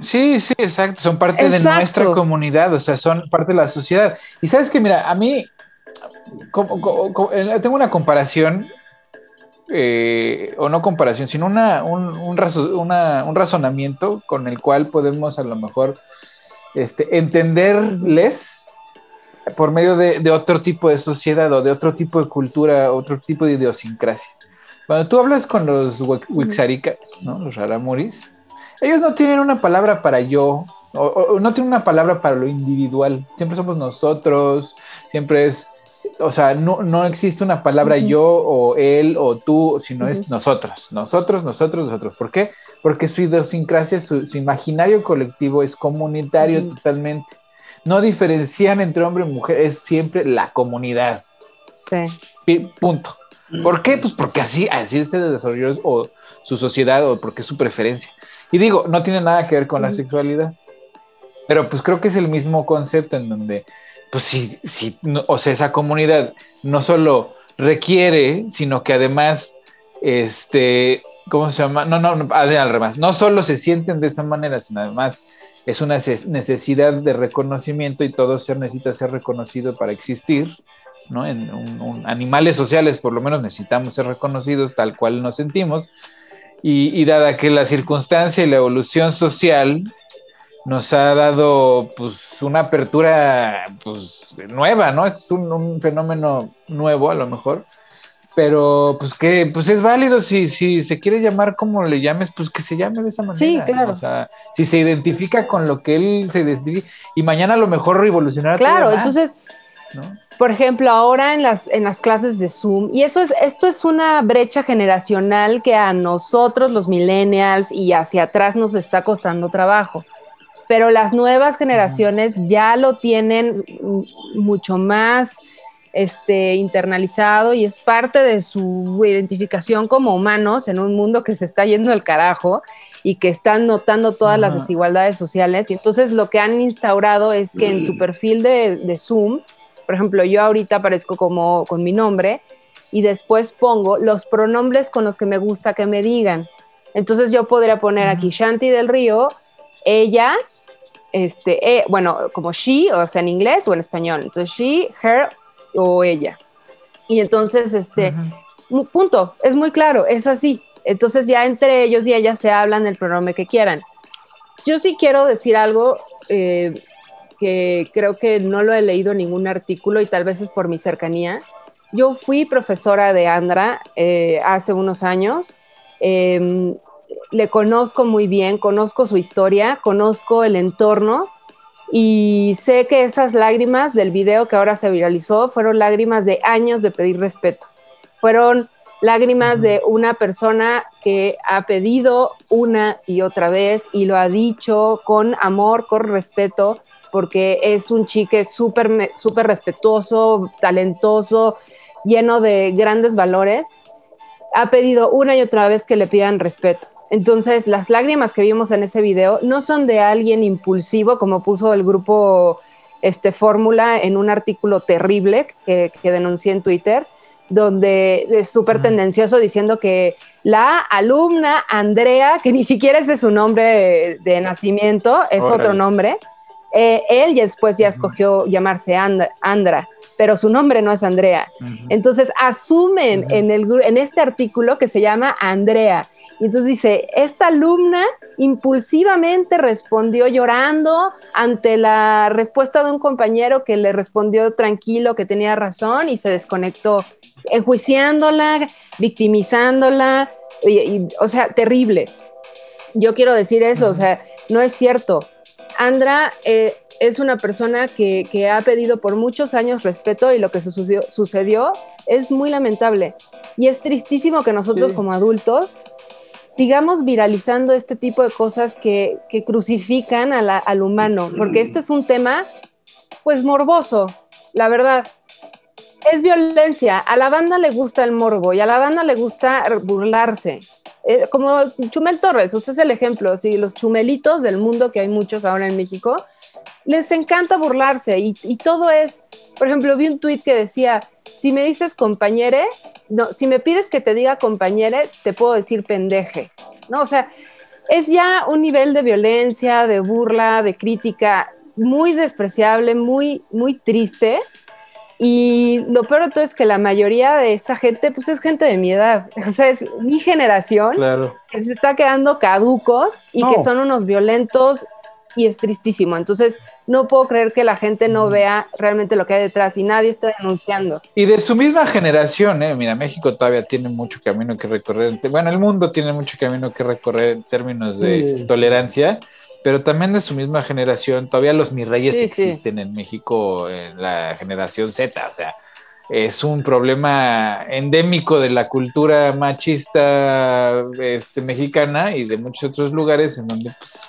Sí, sí, exacto, son parte de nuestra comunidad, o sea, son parte de la sociedad. Y sabes que, mira, a mí tengo una comparación, eh, o no comparación, sino una, un, razonamiento con el cual podemos a lo mejor este, entenderles por medio de, otro tipo de sociedad o de otro tipo de cultura, otro tipo de idiosincrasia. Cuando tú hablas con los Wixaricas, ¿no? los Raramuris, ellos no tienen una palabra para yo, o, no tienen una palabra para lo individual. Siempre somos nosotros, siempre es o sea, no, no existe una palabra yo o él o tú, sino es nosotros, nosotros, nosotros, nosotros. ¿Por qué? Porque su idiosincrasia, su, imaginario colectivo es comunitario totalmente. No diferencian entre hombre y mujer, es siempre la comunidad. Sí. punto. ¿Por qué? Pues porque así, así se desarrolló o su sociedad o porque es su preferencia. Y digo, no tiene nada que ver con la sexualidad. Pero pues creo que es el mismo concepto en donde pues sí, sí, o sea, esa comunidad no solo requiere, sino que además, este, ¿cómo se llama? No, no, al revés, no solo se sienten de esa manera, sino además es una necesidad de reconocimiento y todo ser necesita ser reconocido para existir, ¿no? En animales sociales por lo menos necesitamos ser reconocidos tal cual nos sentimos y, y dada que la circunstancia y la evolución social nos ha dado pues una apertura pues nueva, ¿no? Es un, fenómeno nuevo a lo mejor. pero pues que pues es válido si, si se quiere llamar como le llames, pues que se llame de esa manera. Sí, claro. O sea, si se identifica con lo que él se identifica y mañana a lo mejor revolucionará. Claro, entonces, por ejemplo, ahora en las, en las clases de Zoom, y eso es, esto es una brecha generacional que a nosotros, los millennials y hacia atrás nos está costando trabajo. Pero las nuevas generaciones ya lo tienen mucho más este, internalizado y es parte de su identificación como humanos en un mundo que se está yendo al carajo y que están notando todas las desigualdades sociales. Y entonces lo que han instaurado es que en tu perfil de, de Zoom, por ejemplo, yo ahorita aparezco como con mi nombre y después pongo los pronombres con los que me gusta que me digan. Entonces yo podría poner aquí Shanti del Río, ella, este, eh, bueno, como she, o sea, en inglés o en español. Entonces she, her o ella. Y entonces, este, punto, es muy claro, es así. Entonces ya entre ellos y ellas se hablan el pronombre que quieran. Yo sí quiero decir algo eh, que creo que no lo he leído en ningún artículo y tal vez es por mi cercanía. Yo fui profesora de Andra eh, hace unos años. Em, le conozco muy bien, conozco su historia, conozco el entorno y sé que esas lágrimas del video que ahora se viralizó fueron lágrimas de años de pedir respeto. Fueron lágrimas de una persona que ha pedido una y otra vez y lo ha dicho con amor, con respeto, porque es un chique súper súper respetuoso, talentoso, lleno de grandes valores. Ha pedido una y otra vez que le pidan respeto. Entonces, las lágrimas que vimos en ese video no son de alguien impulsivo, como puso el grupo este, Fórmula en un artículo terrible que, denuncié en Twitter, donde es súper tendencioso diciendo que la alumna Andrea, que ni siquiera es de su nombre de, nacimiento, es otro nombre, eh, él después ya escogió llamarse Andra, pero su nombre no es Andrea. Entonces asumen en, el, en este artículo que se llama Andrea y entonces dice, esta alumna impulsivamente respondió llorando ante la respuesta de un compañero que le respondió tranquilo, que tenía razón y se desconectó, enjuiciándola, victimizándola, o sea, terrible. Yo quiero decir eso, o sea, no es cierto. Andra eh, es una persona que, ha pedido por muchos años respeto y lo que sucedió, sucedió es muy lamentable. Y es tristísimo que nosotros como adultos sigamos viralizando este tipo de cosas que, crucifican al humano, porque este es un tema, pues, morboso, la verdad. Es violencia, a la banda le gusta el morbo y a la banda le gusta burlarse. Eh, como Chumel Torres, ese es el ejemplo, ¿sí? los chumelitos del mundo, que hay muchos ahora en México, les encanta burlarse y, y todo es, por ejemplo, vi un tuit que decía, si me dices compañere, no, si me pides que te diga compañere, te puedo decir pendeje, ¿no? O sea, es ya un nivel de violencia, de burla, de crítica muy despreciable, muy, muy triste. Y lo peor de todo es que la mayoría de esa gente, pues es gente de mi edad, (laughs) o sea, es mi generación que se está quedando caducos y que son unos violentos y es tristísimo. Entonces, no puedo creer que la gente no vea realmente lo que hay detrás y nadie está denunciando. Y de su misma generación, ¿eh? mira, México todavía tiene mucho camino que recorrer. Bueno, el mundo tiene mucho camino que recorrer en términos de tolerancia, pero también de su misma generación, todavía los mis reyes existen en México en la generación Z, o sea. Es un problema endémico de la cultura machista este, mexicana y de muchos otros lugares en donde pues,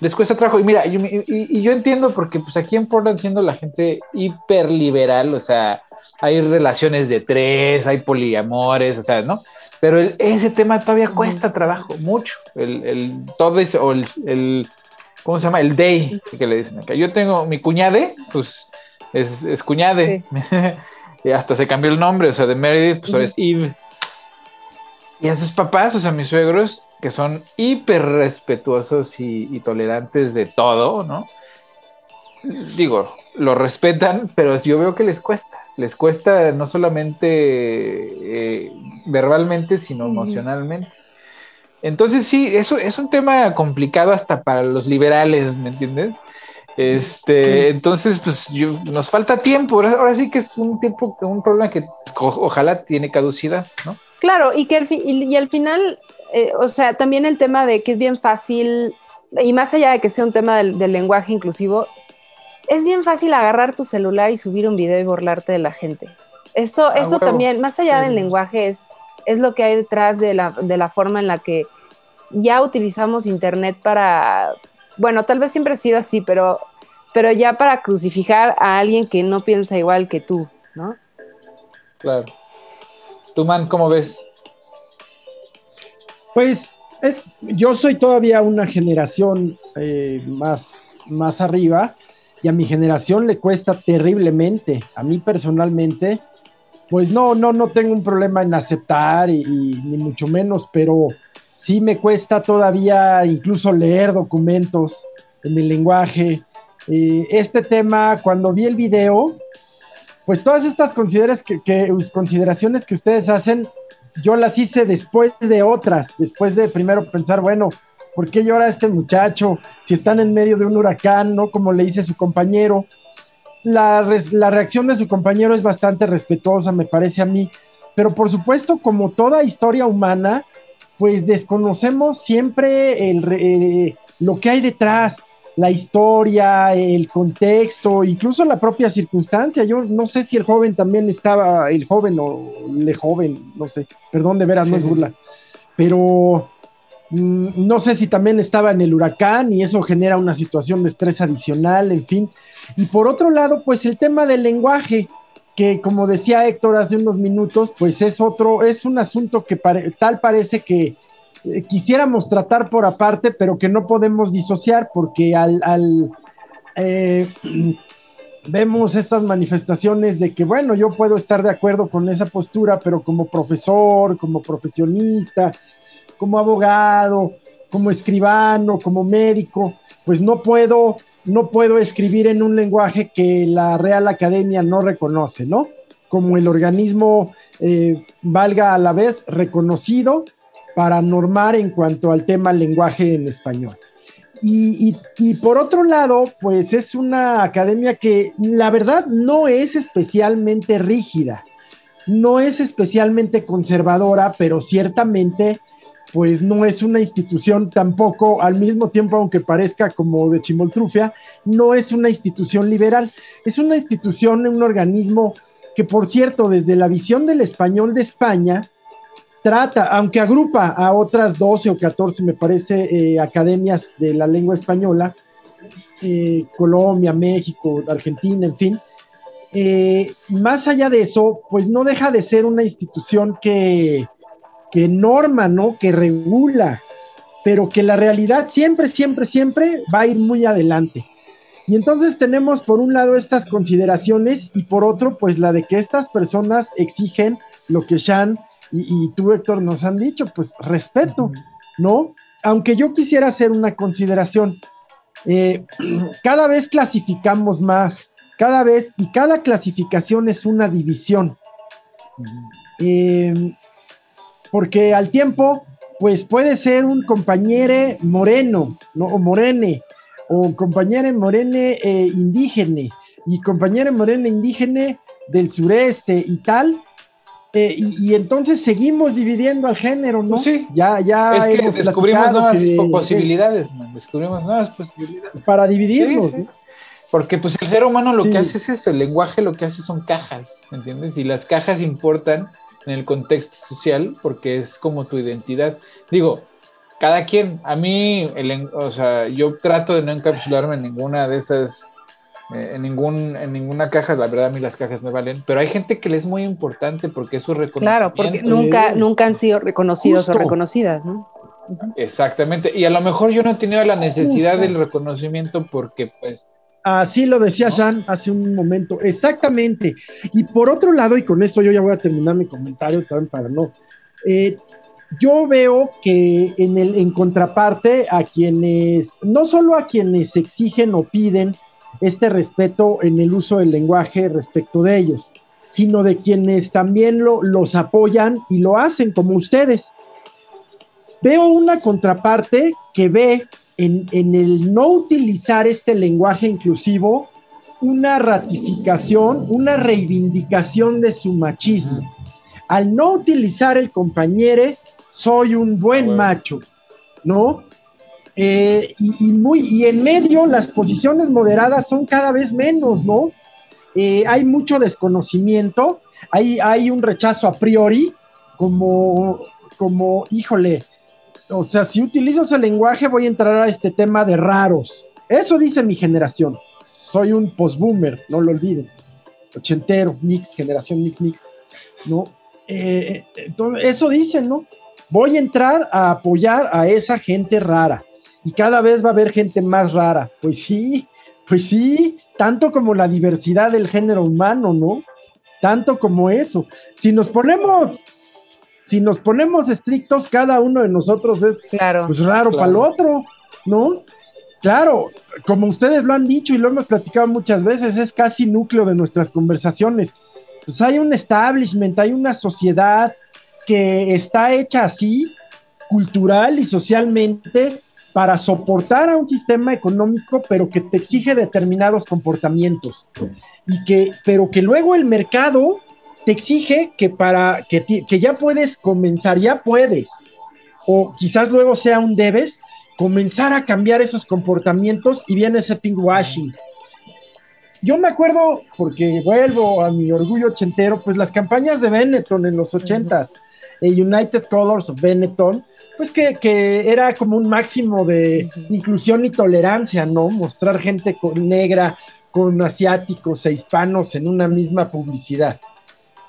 les cuesta trabajo. Y mira, y, yo entiendo porque pues aquí en Portland siendo la gente hiperliberal, o sea, hay relaciones de tres, hay poliamores, o sea, ¿no? Pero ese tema todavía cuesta trabajo, mucho. El, el todo ese, o el, ¿cómo se llama? El day, que le dicen acá. Yo tengo mi cuñade, pues es, es cuñade. (laughs) y hasta se cambió el nombre, o sea, de Meredith, pues ahora es Eve. Y a sus papás, o sea, mis suegros, que son hiper respetuosos y, tolerantes de todo, ¿no? Digo, lo respetan, pero yo veo que les cuesta. Les cuesta no solamente eh, verbalmente, sino emocionalmente. Entonces sí, eso es un tema complicado hasta para los liberales, ¿me entiendes? Este, entonces, pues nos falta tiempo. Ahora, sí que es un tiempo, un problema que ojalá tiene caducidad, ¿no? Claro, y que y, al final, eh, o sea, también el tema de que es bien fácil, y más allá de que sea un tema del, lenguaje inclusivo, es bien fácil agarrar tu celular y subir un video y burlarte de la gente. Eso, eso también, más allá del lenguaje, es, es lo que hay detrás de la, de la forma en la que ya utilizamos Internet para, bueno, tal vez siempre ha sido así, pero, pero ya para crucificar a alguien que no piensa igual que tú, ¿no? Claro. ¿Tú, man, cómo ves? Pues es, yo soy todavía una generación eh, más, más arriba y a mi generación le cuesta terriblemente. A mí personalmente, pues no, no, no tengo un problema en aceptar y ni mucho menos, pero sí me cuesta todavía incluso leer documentos en el lenguaje. Eh, este tema, cuando vi el video, pues todas estas consideraciones que ustedes hacen, yo las hice después de otras, después de primero pensar, bueno, ¿por qué llora este muchacho? Si están en medio de un huracán, ¿no? Como le dice su compañero. La, la reacción de su compañero es bastante respetuosa, me parece a mí, pero por supuesto, como toda historia humana, pues desconocemos siempre el, eh, lo que hay detrás, la historia, el contexto, incluso la propia circunstancia. Yo no sé si el joven también estaba, el joven o le joven, no sé, perdón de veras, no es burla, pero mm, no sé si también estaba en el huracán y eso genera una situación de estrés adicional, en fin. Y por otro lado, pues el tema del lenguaje, que como decía Héctor hace unos minutos, pues es otro, es un asunto que tal parece que eh, quisiéramos tratar por aparte, pero que no podemos disociar porque al, eh, vemos estas manifestaciones de que, bueno, yo puedo estar de acuerdo con esa postura, pero como profesor, como profesionista, como abogado, como escribano, como médico, pues no puedo no puedo escribir en un lenguaje que la Real Academia no reconoce, ¿no? Como el organismo eh, valga a la vez reconocido para normar en cuanto al tema lenguaje en español. Y, y, por otro lado, pues es una academia que la verdad no es especialmente rígida, no es especialmente conservadora, pero ciertamente pues no es una institución tampoco, al mismo tiempo, aunque parezca como de chimoltrufia, no es una institución liberal, es una institución, un organismo que, por cierto, desde la visión del español de España, trata, aunque agrupa a otras 12 o 14, me parece, eh, academias de la lengua española, eh, Colombia, México, Argentina, en fin, eh, más allá de eso, pues no deja de ser una institución que, que norma, ¿no? Que regula, pero que la realidad siempre, siempre, siempre va a ir muy adelante. Y entonces tenemos por un lado estas consideraciones y por otro, pues la de que estas personas exigen lo que Sean y, tú, Héctor, nos han dicho, pues respeto, ¿no? Aunque yo quisiera hacer una consideración, eh, (clears throat) cada vez clasificamos más, cada vez, y cada clasificación es una división. Eh, porque al tiempo, pues puede ser un compañero moreno, ¿no? O morene, o compañero morene eh, indígena, y compañero morene indígena del sureste y tal. Eh, y, entonces seguimos dividiendo al género, ¿no? Sí. Ya, ya. Es que descubrimos nuevas posibilidades, descubrimos nuevas posibilidades. Para dividirlos. Porque pues el ser humano lo que hace es eso, el lenguaje lo que hace son cajas, ¿entiendes? Y las cajas importan en el contexto social porque es como tu identidad. Digo, cada quien, a mí, el, o sea, yo trato de no encapsularme en ninguna de esas, eh, en, ningún, en ninguna caja, la verdad a mí las cajas me valen, pero hay gente que le es muy importante porque es su reconocimiento. Claro, porque nunca, nunca han sido reconocidos o reconocidas, ¿no? Exactamente, y a lo mejor yo no he tenido la necesidad del reconocimiento porque pues Así lo decía Sean hace un momento, exactamente. Y por otro lado, y con esto yo ya voy a terminar mi comentario también para no. Eh, yo veo que en, el, en contraparte a quienes, no solo a quienes exigen o piden este respeto en el uso del lenguaje respecto de ellos, sino de quienes también lo, los apoyan y lo hacen como ustedes. Veo una contraparte que ve en, el no utilizar este lenguaje inclusivo una ratificación, una reivindicación de su machismo. Al no utilizar el compañero, soy un buen ah, macho, ¿no? Eh, y, muy, y en medio las posiciones moderadas son cada vez menos, ¿no? Eh, hay mucho desconocimiento, hay, hay un rechazo a priori, como, como, híjole, o sea, si utilizo ese lenguaje voy a entrar a este tema de raros. Eso dice mi generación. Soy un post-boomer, no lo olviden. Ochentero, mix, generación mix, mix. ¿No? Eh, entonces, eso dicen, ¿no? Voy a entrar a apoyar a esa gente rara. Y cada vez va a haber gente más rara. Pues sí, pues sí, tanto como la diversidad del género humano, ¿no? Tanto como eso. Si nos ponemos si nos ponemos estrictos, cada uno de nosotros es claro, pues raro para el otro, ¿no? Claro, como ustedes lo han dicho y lo hemos platicado muchas veces, es casi núcleo de nuestras conversaciones. Pues hay un establishment, hay una sociedad que está hecha así, cultural y socialmente, para soportar a un sistema económico, pero que te exige determinados comportamientos. Y que, pero que luego el mercado te exige que para que, que ya puedes comenzar, ya puedes, o quizás luego sea un debes, comenzar a cambiar esos comportamientos y viene ese pink washing. Yo me acuerdo, porque vuelvo a mi orgullo ochentero, pues las campañas de Benetton en los ochentas, el United Colors of Benetton, pues que, que, era como un máximo de inclusión y tolerancia, ¿no? Mostrar gente con, negra, con asiáticos e hispanos en una misma publicidad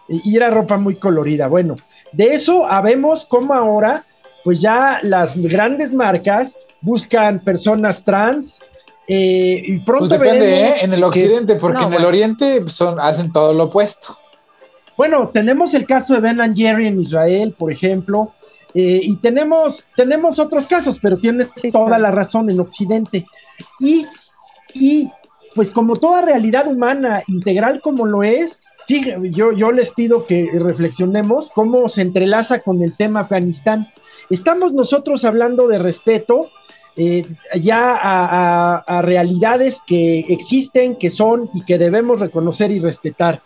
y era ropa muy colorida. Bueno, de eso habemos como ahora, pues ya las grandes marcas buscan personas trans. Eh, y pronto pues depende, ¿eh? En el occidente, porque en el oriente son, hacen todo lo opuesto. Bueno, tenemos el caso de Ben and Jerry en Israel, por ejemplo, eh, y tenemos, tenemos otros casos, pero tienes toda la razón en Occidente. Y, y pues como toda realidad humana integral como lo es, yo, yo les pido que reflexionemos cómo se entrelaza con el tema Afganistán. Estamos nosotros hablando de respeto eh, ya a, realidades que existen, que son y que debemos reconocer y respetar.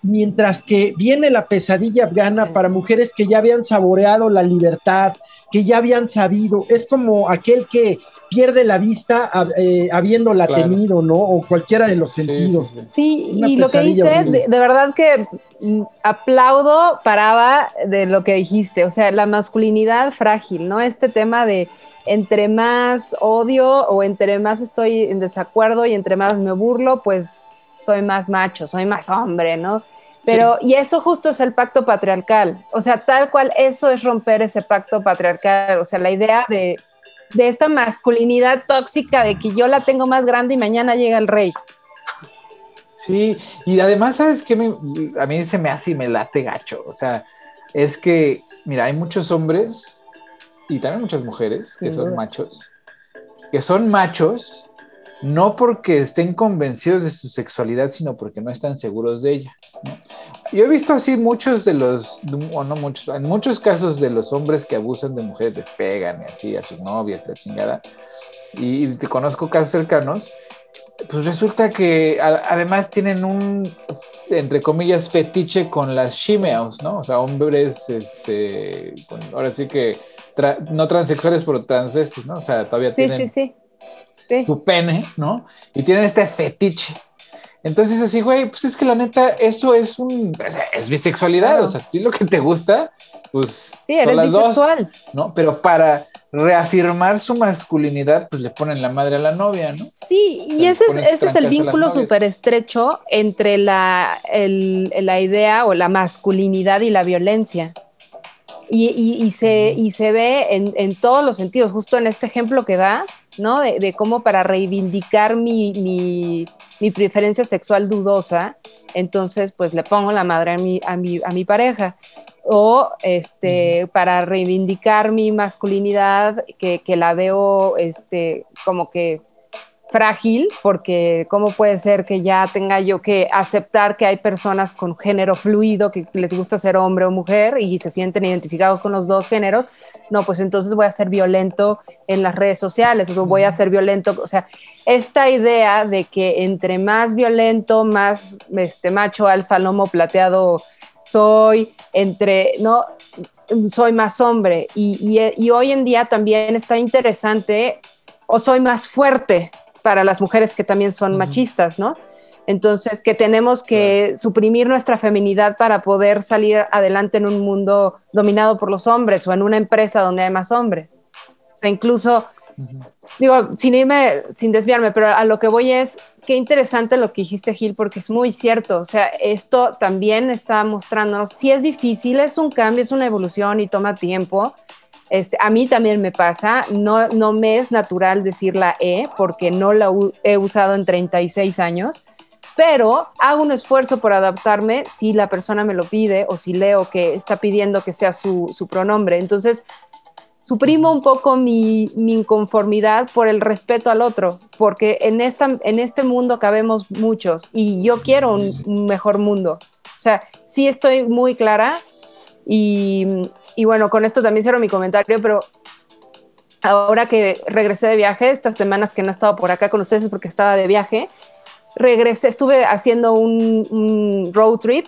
Mientras que viene la pesadilla afgana para mujeres que ya habían saboreado la libertad, que ya habían sabido, es como aquel que pierde la vista eh, habiéndola tenido, ¿no? O cualquiera de los sentidos. Sí, y lo que dices, de, de, verdad que mm, aplaudo parada de lo que dijiste, o sea, la masculinidad frágil, ¿no? Este tema de entre más odio o entre más estoy en desacuerdo y entre más me burlo, pues soy más macho, soy más hombre, ¿no? Pero, y eso justo es el pacto patriarcal, o sea, tal cual eso es romper ese pacto patriarcal, o sea, la idea de de esta masculinidad tóxica de que yo la tengo más grande y mañana llega el rey. Sí, y además, ¿sabes qué? a mí se me hace y me late gacho. O sea, es que, mira, hay muchos hombres y también muchas mujeres que son machos, que son machos no porque estén convencidos de su sexualidad, sino porque no están seguros de ella. Yo he visto así muchos de los, o no muchos, en muchos casos de los hombres que abusan de mujeres, les pegan y así a sus novias, la chingada, y, te conozco casos cercanos, pues resulta que además tienen un, entre comillas, fetiche con las shimeos, ¿no? O sea, hombres, este, ahora sí que, no transexuales, pero transvestis, ¿no? O sea, todavía tienen... Sí, sí, sí su pene, ¿no? Y tienen este fetiche. Entonces, así, güey, pues es que la neta, eso es un. Es bisexualidad. O sea, ti lo que te gusta, pues. Sí, eres bisexual. ¿no? Pero para reafirmar su masculinidad, pues le ponen la madre a la novia, ¿no? Sí, y ese es, ese es el vínculo súper estrecho entre la, la idea o la masculinidad y la violencia. Y, se, y se ve en, todos los sentidos, justo en este ejemplo que das, ¿no? De, cómo para reivindicar mi, preferencia sexual dudosa, entonces pues le pongo la madre a mi, a mi, a mi pareja. O este, para reivindicar mi masculinidad, que, la veo este, como que frágil, porque cómo puede ser que ya tenga yo que aceptar que hay personas con género fluido, que les gusta ser hombre o mujer y se sienten identificados con los dos géneros, no, pues entonces voy a ser violento en las redes sociales, o voy a ser violento, o sea, esta idea de que entre más violento, más este macho alfa, lomo plateado soy, entre, no, soy más hombre, y, y hoy en día también está interesante o soy más fuerte, para las mujeres que también son machistas, ¿no? Entonces, que tenemos que suprimir nuestra feminidad para poder salir adelante en un mundo dominado por los hombres o en una empresa donde hay más hombres. O sea, incluso, digo, sin irme, sin desviarme, pero a lo que voy es, qué interesante lo que dijiste, Gil, porque es muy cierto. O sea, esto también está mostrándonos, si es difícil, es un cambio, es una evolución y toma tiempo, este, a mí también me pasa, no, no me es natural decir la E porque no la he usado en 36 años, pero hago un esfuerzo por adaptarme si la persona me lo pide o si leo que está pidiendo que sea su, pronombre. Entonces, suprimo un poco mi, inconformidad por el respeto al otro, porque en, esta, en este mundo cabemos muchos y yo quiero un mejor mundo. O sea, sí estoy muy clara y, y bueno, con esto también cierro mi comentario, pero ahora que regresé de viaje, estas semanas que no he estado por acá con ustedes porque estaba de viaje, regresé, estuve haciendo un, road trip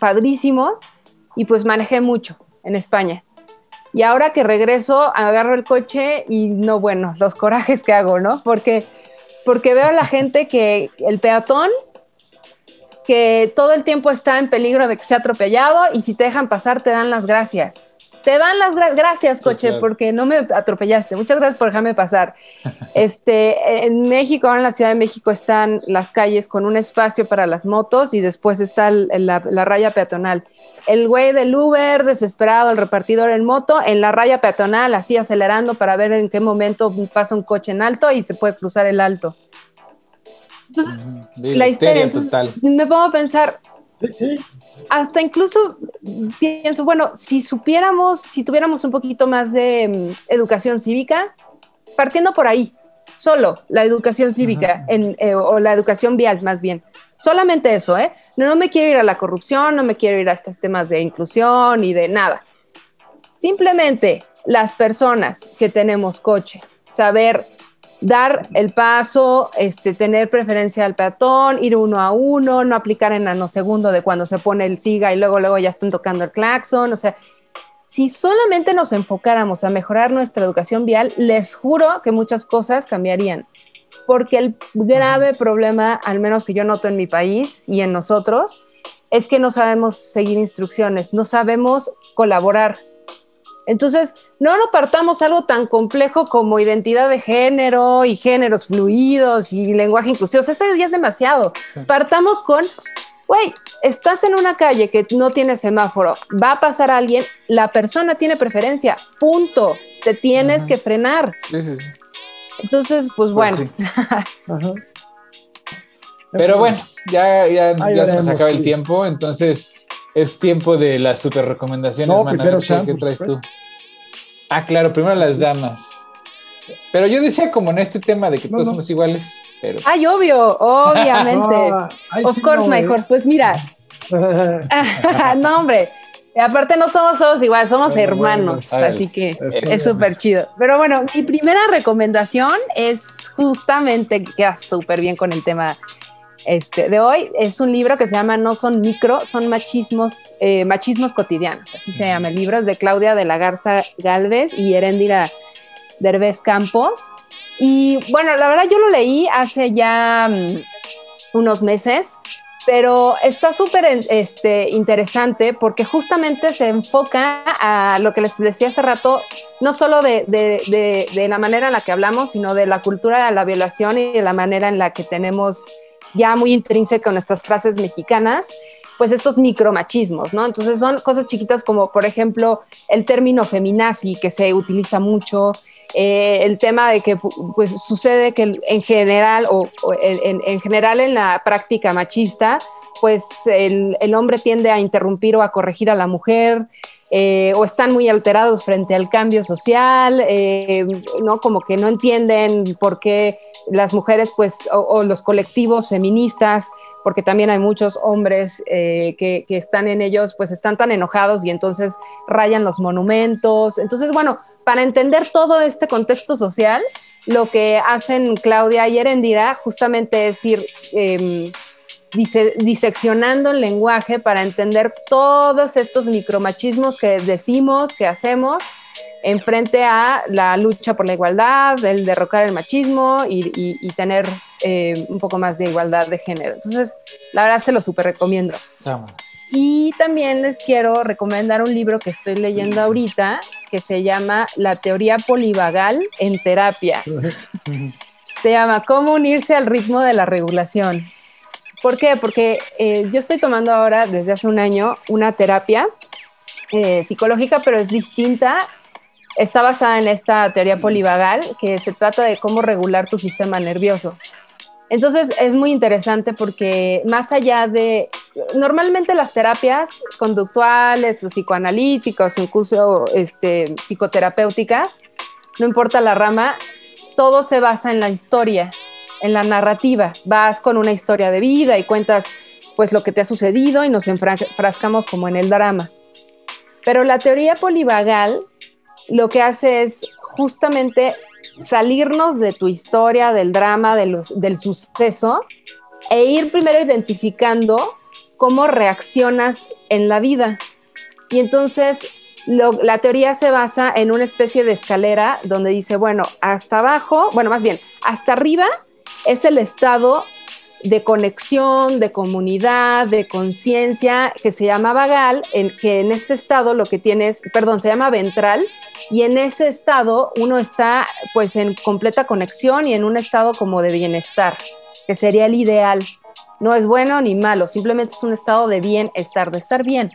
padrísimo y pues manejé mucho en España. Y ahora que regreso, agarro el coche y no, bueno, los corajes que hago, ¿no? Porque, porque veo a la gente que el peatón, que todo el tiempo está en peligro de que sea atropellado y si te dejan pasar te dan las gracias te dan las gracias, coche, porque no me atropellaste. Muchas gracias por dejarme pasar. Este, en México, ahora en la Ciudad de México, están las calles con un espacio para las motos y después está la, raya peatonal. El güey del Uber, desesperado, el repartidor en moto, en la raya peatonal, así acelerando para ver en qué momento pasa un coche en alto y se puede cruzar el alto. Entonces, la histeria, total. me pongo a pensar, hasta incluso pienso, bueno, si supiéramos, si tuviéramos un poquito más de mm, educación cívica, partiendo por ahí, solo la educación cívica eh, o la educación vial más bien. Solamente eso, ¿eh? No, no me quiero ir a la corrupción, no me quiero ir a estos temas de inclusión y de nada. Simplemente las personas que tenemos coche, saber dar el paso, este, tener preferencia al peatón, ir uno a uno, no aplicar en nanosegundo de cuando se pone el siga y luego, luego ya están tocando el claxon. O sea, si solamente nos enfocáramos a mejorar nuestra educación vial, les juro que muchas cosas cambiarían. Porque el grave problema, al menos que yo noto en mi país y en nosotros, es que no sabemos seguir instrucciones, no sabemos colaborar. Entonces, no nos partamos algo tan complejo como identidad de género y géneros fluidos y lenguaje inclusivo. eso ya es demasiado. Partamos con, güey, estás en una calle que no tiene semáforo, va a pasar alguien, la persona tiene preferencia, punto. Te tienes que frenar. Entonces, pues, pues bueno. (laughs) Pero bueno, ya, ya, ya se nos acaba el tiempo, entonces es tiempo de las super recomendaciones. No, primero ¿Qué, traes tú? Ah, claro, primero las damas. Pero yo decía como en este tema de que todos somos iguales, pero... Ay, obvio, obviamente. (laughs) of course, my horse. Pues mira. (laughs) (laughs) no, hombre. Aparte no somos todos iguales, somos hermanos, así que es súper chido. Pero bueno, mi primera recomendación es justamente, que queda súper bien con el tema este, de hoy es un libro que se llama No son micro, son machismos, eh, machismos cotidianos, así se llama el libro, es de Claudia de la Garza Galvez y Heréndira Derbez Campos. Y bueno, la verdad yo lo leí hace ya mm, unos meses, pero está súper este, interesante porque justamente se enfoca a lo que les decía hace rato, no solo de, de, de la manera en la que hablamos, sino de la cultura de la violación y de la manera en la que tenemos ya muy intrínseca en nuestras frases mexicanas, pues estos micromachismos, ¿no? Entonces son cosas chiquitas como, por ejemplo, el término feminazi que se utiliza mucho, eh, el tema de que pues sucede que en general o, en, general en la práctica machista pues el, hombre tiende a interrumpir o a corregir a la mujer, eh, o están muy alterados frente al cambio social, eh, ¿no? Como que no entienden por qué las mujeres, pues, o, los colectivos feministas, porque también hay muchos hombres eh, que, que, están en ellos, pues están tan enojados y entonces rayan los monumentos. Entonces, bueno, para entender todo este contexto social, lo que hacen Claudia y Erendira justamente es ir diseccionando el lenguaje para entender todos estos micromachismos que decimos, que hacemos, en frente a la lucha por la igualdad, el derrocar el machismo y, tener eh, un poco más de igualdad de género. Entonces, la verdad se lo súper recomiendo. Y también les quiero recomendar un libro que estoy leyendo ahorita que se llama La teoría polivagal en terapia. (laughs) se llama Cómo unirse al ritmo de la regulación. ¿Por qué? Porque eh, yo estoy tomando ahora desde hace un año una terapia eh, psicológica, pero es distinta. Está basada en esta teoría polivagal que se trata de cómo regular tu sistema nervioso. Entonces es muy interesante porque más allá de, normalmente las terapias conductuales o psicoanalíticas o incluso este, psicoterapéuticas, no importa la rama, todo se basa en la historia, en la narrativa. Vas con una historia de vida y cuentas pues lo que te ha sucedido y nos enfrascamos como en el drama. Pero la teoría polivagal lo que hace es justamente salirnos de tu historia, del drama, del suceso, e ir primero identificando cómo reaccionas en la vida. Y entonces la teoría se basa en una especie de escalera donde dice, bueno, hasta abajo, bueno, más bien, hasta arriba es el estado de conexión, de comunidad, de conciencia, que se llama vagal, en que en ese estado lo que tienes, perdón, se llama ventral, y en ese estado uno está pues en completa conexión y en un estado como de bienestar, que sería el ideal. No es bueno ni malo, simplemente es un estado de bienestar, de estar bien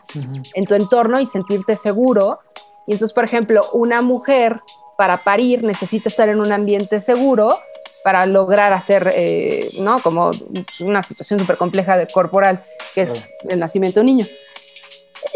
en tu entorno y sentirte seguro. Y entonces, por ejemplo, una mujer para parir necesita estar en un ambiente seguro para lograr hacer, eh, ¿no? Como una situación súper compleja de corporal, que es el nacimiento de un niño.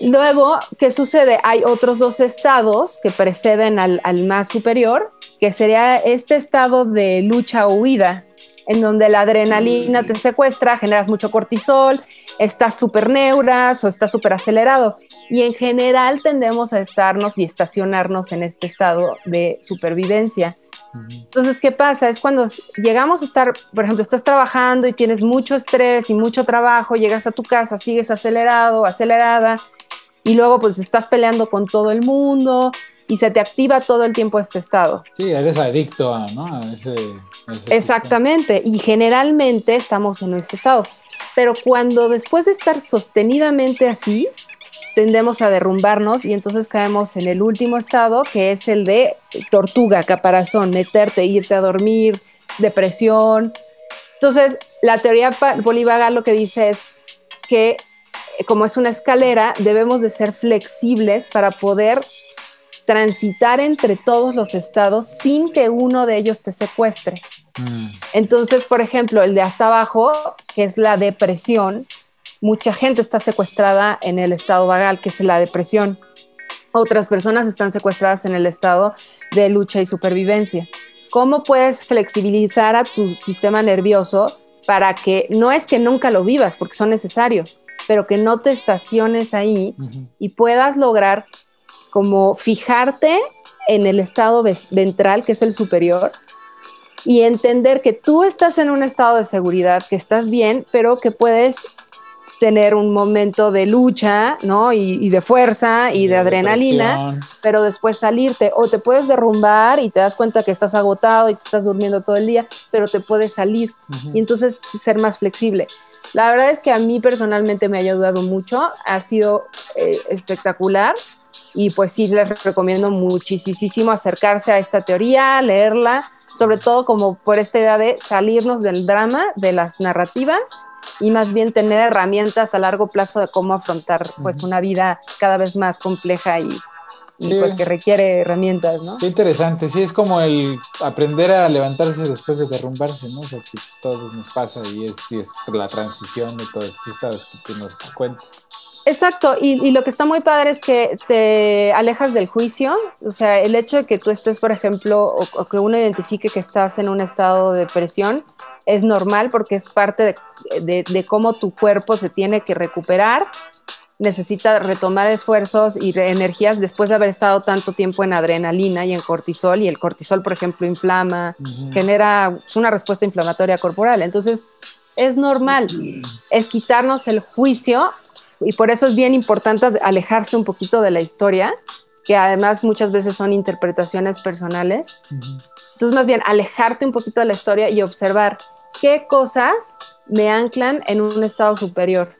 Luego, ¿qué sucede? Hay otros dos estados que preceden al, más superior, que sería este estado de lucha o huida, en donde la adrenalina te secuestra, generas mucho cortisol, estás súper neuras o estás súper acelerado. Y en general tendemos a estarnos y estacionarnos en este estado de supervivencia. Entonces, ¿qué pasa? Es cuando llegamos a estar, por ejemplo, estás trabajando y tienes mucho estrés y mucho trabajo, llegas a tu casa, sigues acelerado, acelerada, y luego pues estás peleando con todo el mundo y se te activa todo el tiempo este estado. Sí, eres adicto a, ¿no? ese, Exactamente, y generalmente estamos en ese estado. Pero cuando después de estar sostenidamente así, tendemos a derrumbarnos y entonces caemos en el último estado, que es el de tortuga, caparazón, meterte, irte a dormir, depresión. Entonces, la teoría polivagal lo que dice es que como es una escalera, debemos de ser flexibles para poder transitar entre todos los estados sin que uno de ellos te secuestre. Mm. Entonces, por ejemplo, el de hasta abajo, que es la depresión, mucha gente está secuestrada en el estado vagal, que es la depresión. Otras personas están secuestradas en el estado de lucha y supervivencia. ¿Cómo puedes flexibilizar a tu sistema nervioso para que no es que nunca lo vivas, porque son necesarios, pero que no te estaciones ahí y puedas lograr como fijarte en el estado ventral, que es el superior, y entender que tú estás en un estado de seguridad, que estás bien, pero que puedes tener un momento de lucha, ¿no? Y, de fuerza y de, adrenalina, pero después salirte. O te puedes derrumbar y te das cuenta que estás agotado y que estás durmiendo todo el día, pero te puedes salir. Y entonces ser más flexible. La verdad es que a mí personalmente me ha ayudado mucho, ha sido eh, espectacular. Y pues sí les recomiendo muchísimo acercarse a esta teoría, leerla, sobre todo como por esta idea de salirnos del drama, de las narrativas y más bien tener herramientas a largo plazo de cómo afrontar pues una vida cada vez más compleja y, y pues que requiere herramientas, ¿no? Qué interesante, sí, es como el aprender a levantarse después de derrumbarse, ¿no? O sea, que todo nos pasa y es, y es la transición de todo esto que nos cuentas. Exacto, y, lo que está muy padre es que te alejas del juicio, o sea, el hecho de que tú estés, por ejemplo, o, que uno identifique que estás en un estado de depresión, es normal porque es parte de, cómo tu cuerpo se tiene que recuperar, necesita retomar esfuerzos y energías después de haber estado tanto tiempo en adrenalina y en cortisol, y el cortisol, por ejemplo, inflama, genera una respuesta inflamatoria corporal. Entonces, es normal, es quitarnos el juicio y por eso es bien importante alejarse un poquito de la historia, que además muchas veces son interpretaciones personales. Entonces, más bien, alejarte un poquito de la historia y observar qué cosas me anclan en un estado superior.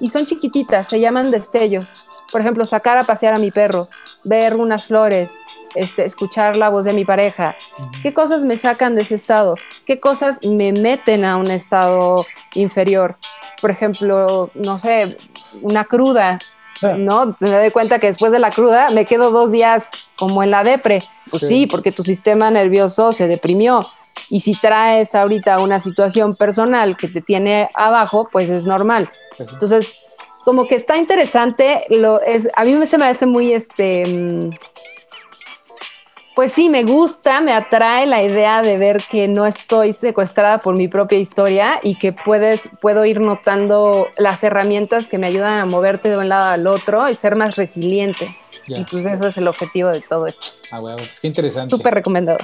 Y son chiquititas, se llaman destellos. Por ejemplo, sacar a pasear a mi perro, ver unas flores, este, escuchar la voz de mi pareja. ¿Qué cosas me sacan de ese estado? ¿Qué cosas me meten a un estado inferior? Por ejemplo, no sé, una cruda, ah. ¿no? Me doy cuenta que después de la cruda me quedo dos días como en la depre. Pues sí. porque tu sistema nervioso se deprimió. Y si traes ahorita una situación personal que te tiene abajo, pues es normal. Entonces, como que está interesante, lo es, a mí se me hace muy este mm, pues sí, me gusta, me atrae la idea de ver que no estoy secuestrada por mi propia historia y que puedes, puedo ir notando las herramientas que me ayudan a moverte de un lado al otro y ser más resiliente. Y pues eso es el objetivo de todo esto. Ah, bueno, pues qué interesante. Súper recomendado.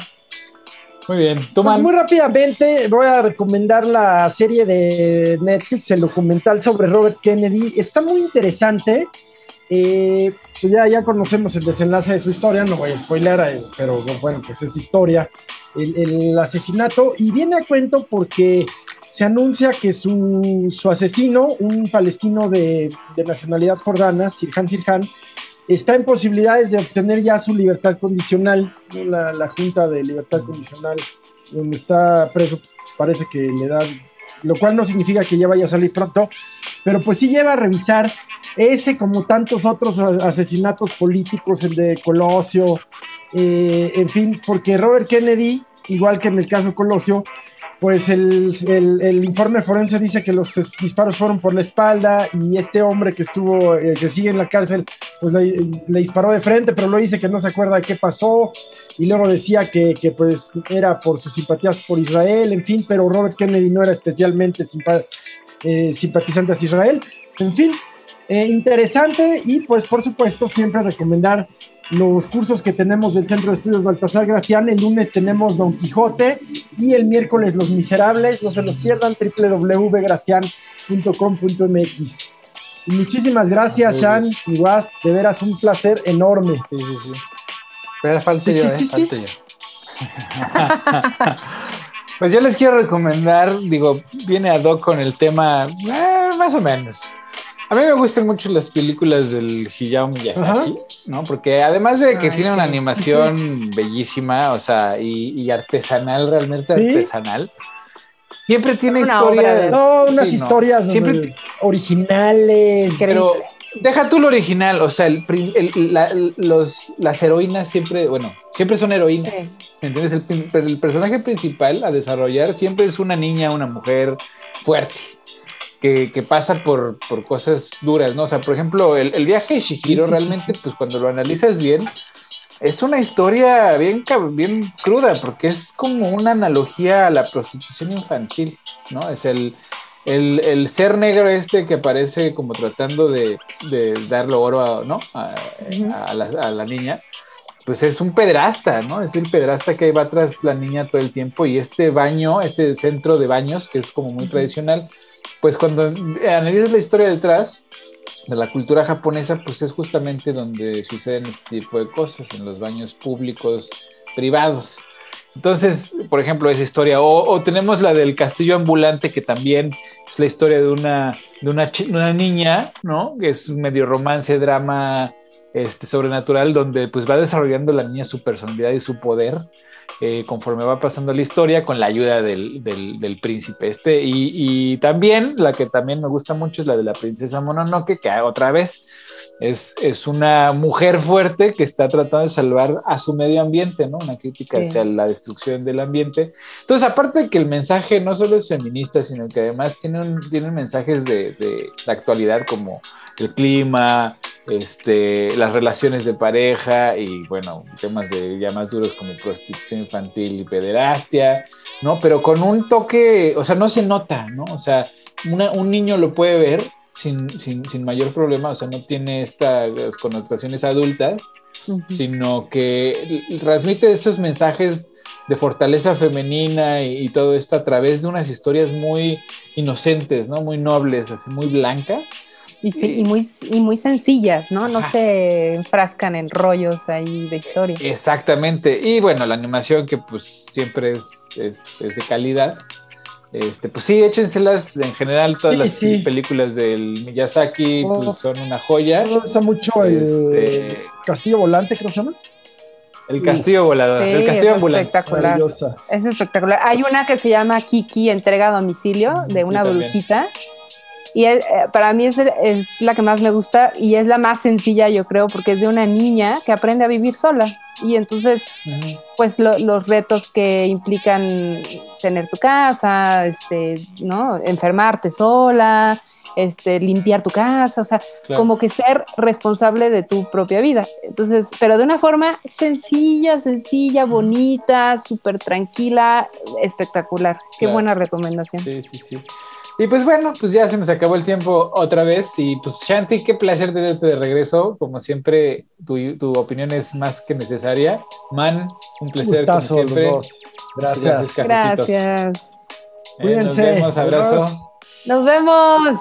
Muy bien, pues muy rápidamente voy a recomendar la serie de Netflix, el documental sobre Robert Kennedy. Está muy interesante. Eh, pues ya, ya conocemos el desenlace de su historia, no voy a spoiler, eh, pero bueno, pues es historia, el, asesinato, y viene a cuento porque se anuncia que su, asesino, un palestino de, nacionalidad jordana, Sirhan Sirhan, está en posibilidades de obtener ya su libertad condicional, la, la Junta de Libertad Condicional, donde está preso, parece que le da lo cual no significa que ya vaya a salir pronto, pero pues sí lleva a revisar ese como tantos otros asesinatos políticos, el de Colosio, eh, en fin, porque Robert Kennedy, igual que en el caso Colosio, pues el, informe forense dice que los disparos fueron por la espalda y este hombre que estuvo, eh, que sigue en la cárcel, pues le, disparó de frente, pero lo dice que no se acuerda de qué pasó y luego decía que, pues era por sus simpatías por Israel, en fin, pero Robert Kennedy no era especialmente eh, simpatizante hacia Israel, en fin, eh, interesante y pues por supuesto siempre recomendar los cursos que tenemos del Centro de Estudios Baltasar Gracián. El lunes tenemos Don Quijote y el miércoles Los Miserables. No se los pierdan, www.gracian.com.mx. Muchísimas gracias, Sean y Was. De veras, un placer enorme. Sí, sí, sí. Pero falte yo, ¿eh? Falte yo. (laughs) pues yo les quiero recomendar, digo, viene a doc con el tema, eh, más o menos. A mí me gustan mucho las películas del Hayao Miyazaki, ¿no? Porque además de que tiene una animación (laughs) bellísima, o sea, y, artesanal, realmente artesanal, siempre tiene historias. No, unas historias siempre originales. Pero deja tú lo original, o sea, los, las heroínas siempre, bueno, siempre son heroínas. ¿Me entiendes? El, el personaje principal a desarrollar siempre es una niña, una mujer fuerte que, pasa por, cosas duras, ¿no? O sea, por ejemplo, el, viaje de Shihiro realmente, pues cuando lo analizas bien, es una historia bien, bien cruda, porque es como una analogía a la prostitución infantil, ¿no? Es el, el, ser negro este que aparece como tratando de, darle oro a, ¿no? A, la, niña, pues es un pedrasta, ¿no? Es el pedrasta que va tras la niña todo el tiempo y este baño, este centro de baños, que es como muy tradicional, pues cuando analizas la historia detrás de la cultura japonesa, pues es justamente donde suceden este tipo de cosas, en los baños públicos, privados. Entonces, por ejemplo, esa historia, o, tenemos la del castillo ambulante, que también es la historia de una, de una, una niña, ¿no? Que es un medio romance, drama este, sobrenatural, donde pues va desarrollando la niña su personalidad y su poder eh, conforme va pasando la historia con la ayuda del, del, príncipe este. Y, y, también la que también me gusta mucho es la de la princesa Mononoke, que otra vez es, es, una mujer fuerte que está tratando de salvar a su medio ambiente, ¿no? Una crítica hacia la destrucción del ambiente. Entonces, aparte de que el mensaje no solo es feminista, sino que además tiene, tiene mensajes de, de, de actualidad como el clima, este, las relaciones de pareja y bueno, temas de ya más duros como prostitución infantil y pederastia, ¿no? Pero con un toque, o sea, no se nota, ¿no? O sea, un niño lo puede ver sin, sin, sin, mayor problema, o sea, no tiene estas connotaciones adultas, sino que transmite esos mensajes de fortaleza femenina y, y, todo esto a través de unas historias muy inocentes, ¿no? Muy nobles, así muy blancas. Y, sí, y, muy, y muy sencillas, ¿no? No se enfrascan en rollos ahí de historia. Exactamente. Y bueno, la animación que pues siempre es, es, es de calidad. Este, pues sí, échenselas. En general, todas Sí, las sí. películas del Miyazaki Oh. pues, son una joya. Me gusta mucho el Este- Castillo Volante, creo que se llama. El castillo volador, Sí, el castillo es ambulante. espectacular. Maravillosa. Es espectacular. Hay una que se llama Kiki, entrega a domicilio, de Sí, una también. brujita. Y es- eh, para mí es, el- es la que más me gusta y es la más sencilla, yo creo, porque es de una niña que aprende a vivir sola. Y entonces, Ujú. pues lo- los retos que implican tener tu casa, este, ¿no? Enfermarte sola, este, limpiar tu casa, o sea, Claro. como que ser responsable de tu propia vida. Entonces, pero de una forma sencilla, sencilla, bonita, súper tranquila, espectacular. Qué Claro. buena recomendación. Sí, sí, sí. Y pues bueno, pues ya se nos acabó el tiempo otra vez. Y pues Shanti, qué placer tenerte de regreso. Como siempre, tu, tu opinión es más que necesaria. Man, un placer Gustazo como siempre. Gracias. cafecitos. Gracias. Eh, nos vemos, abrazo. Nos vemos.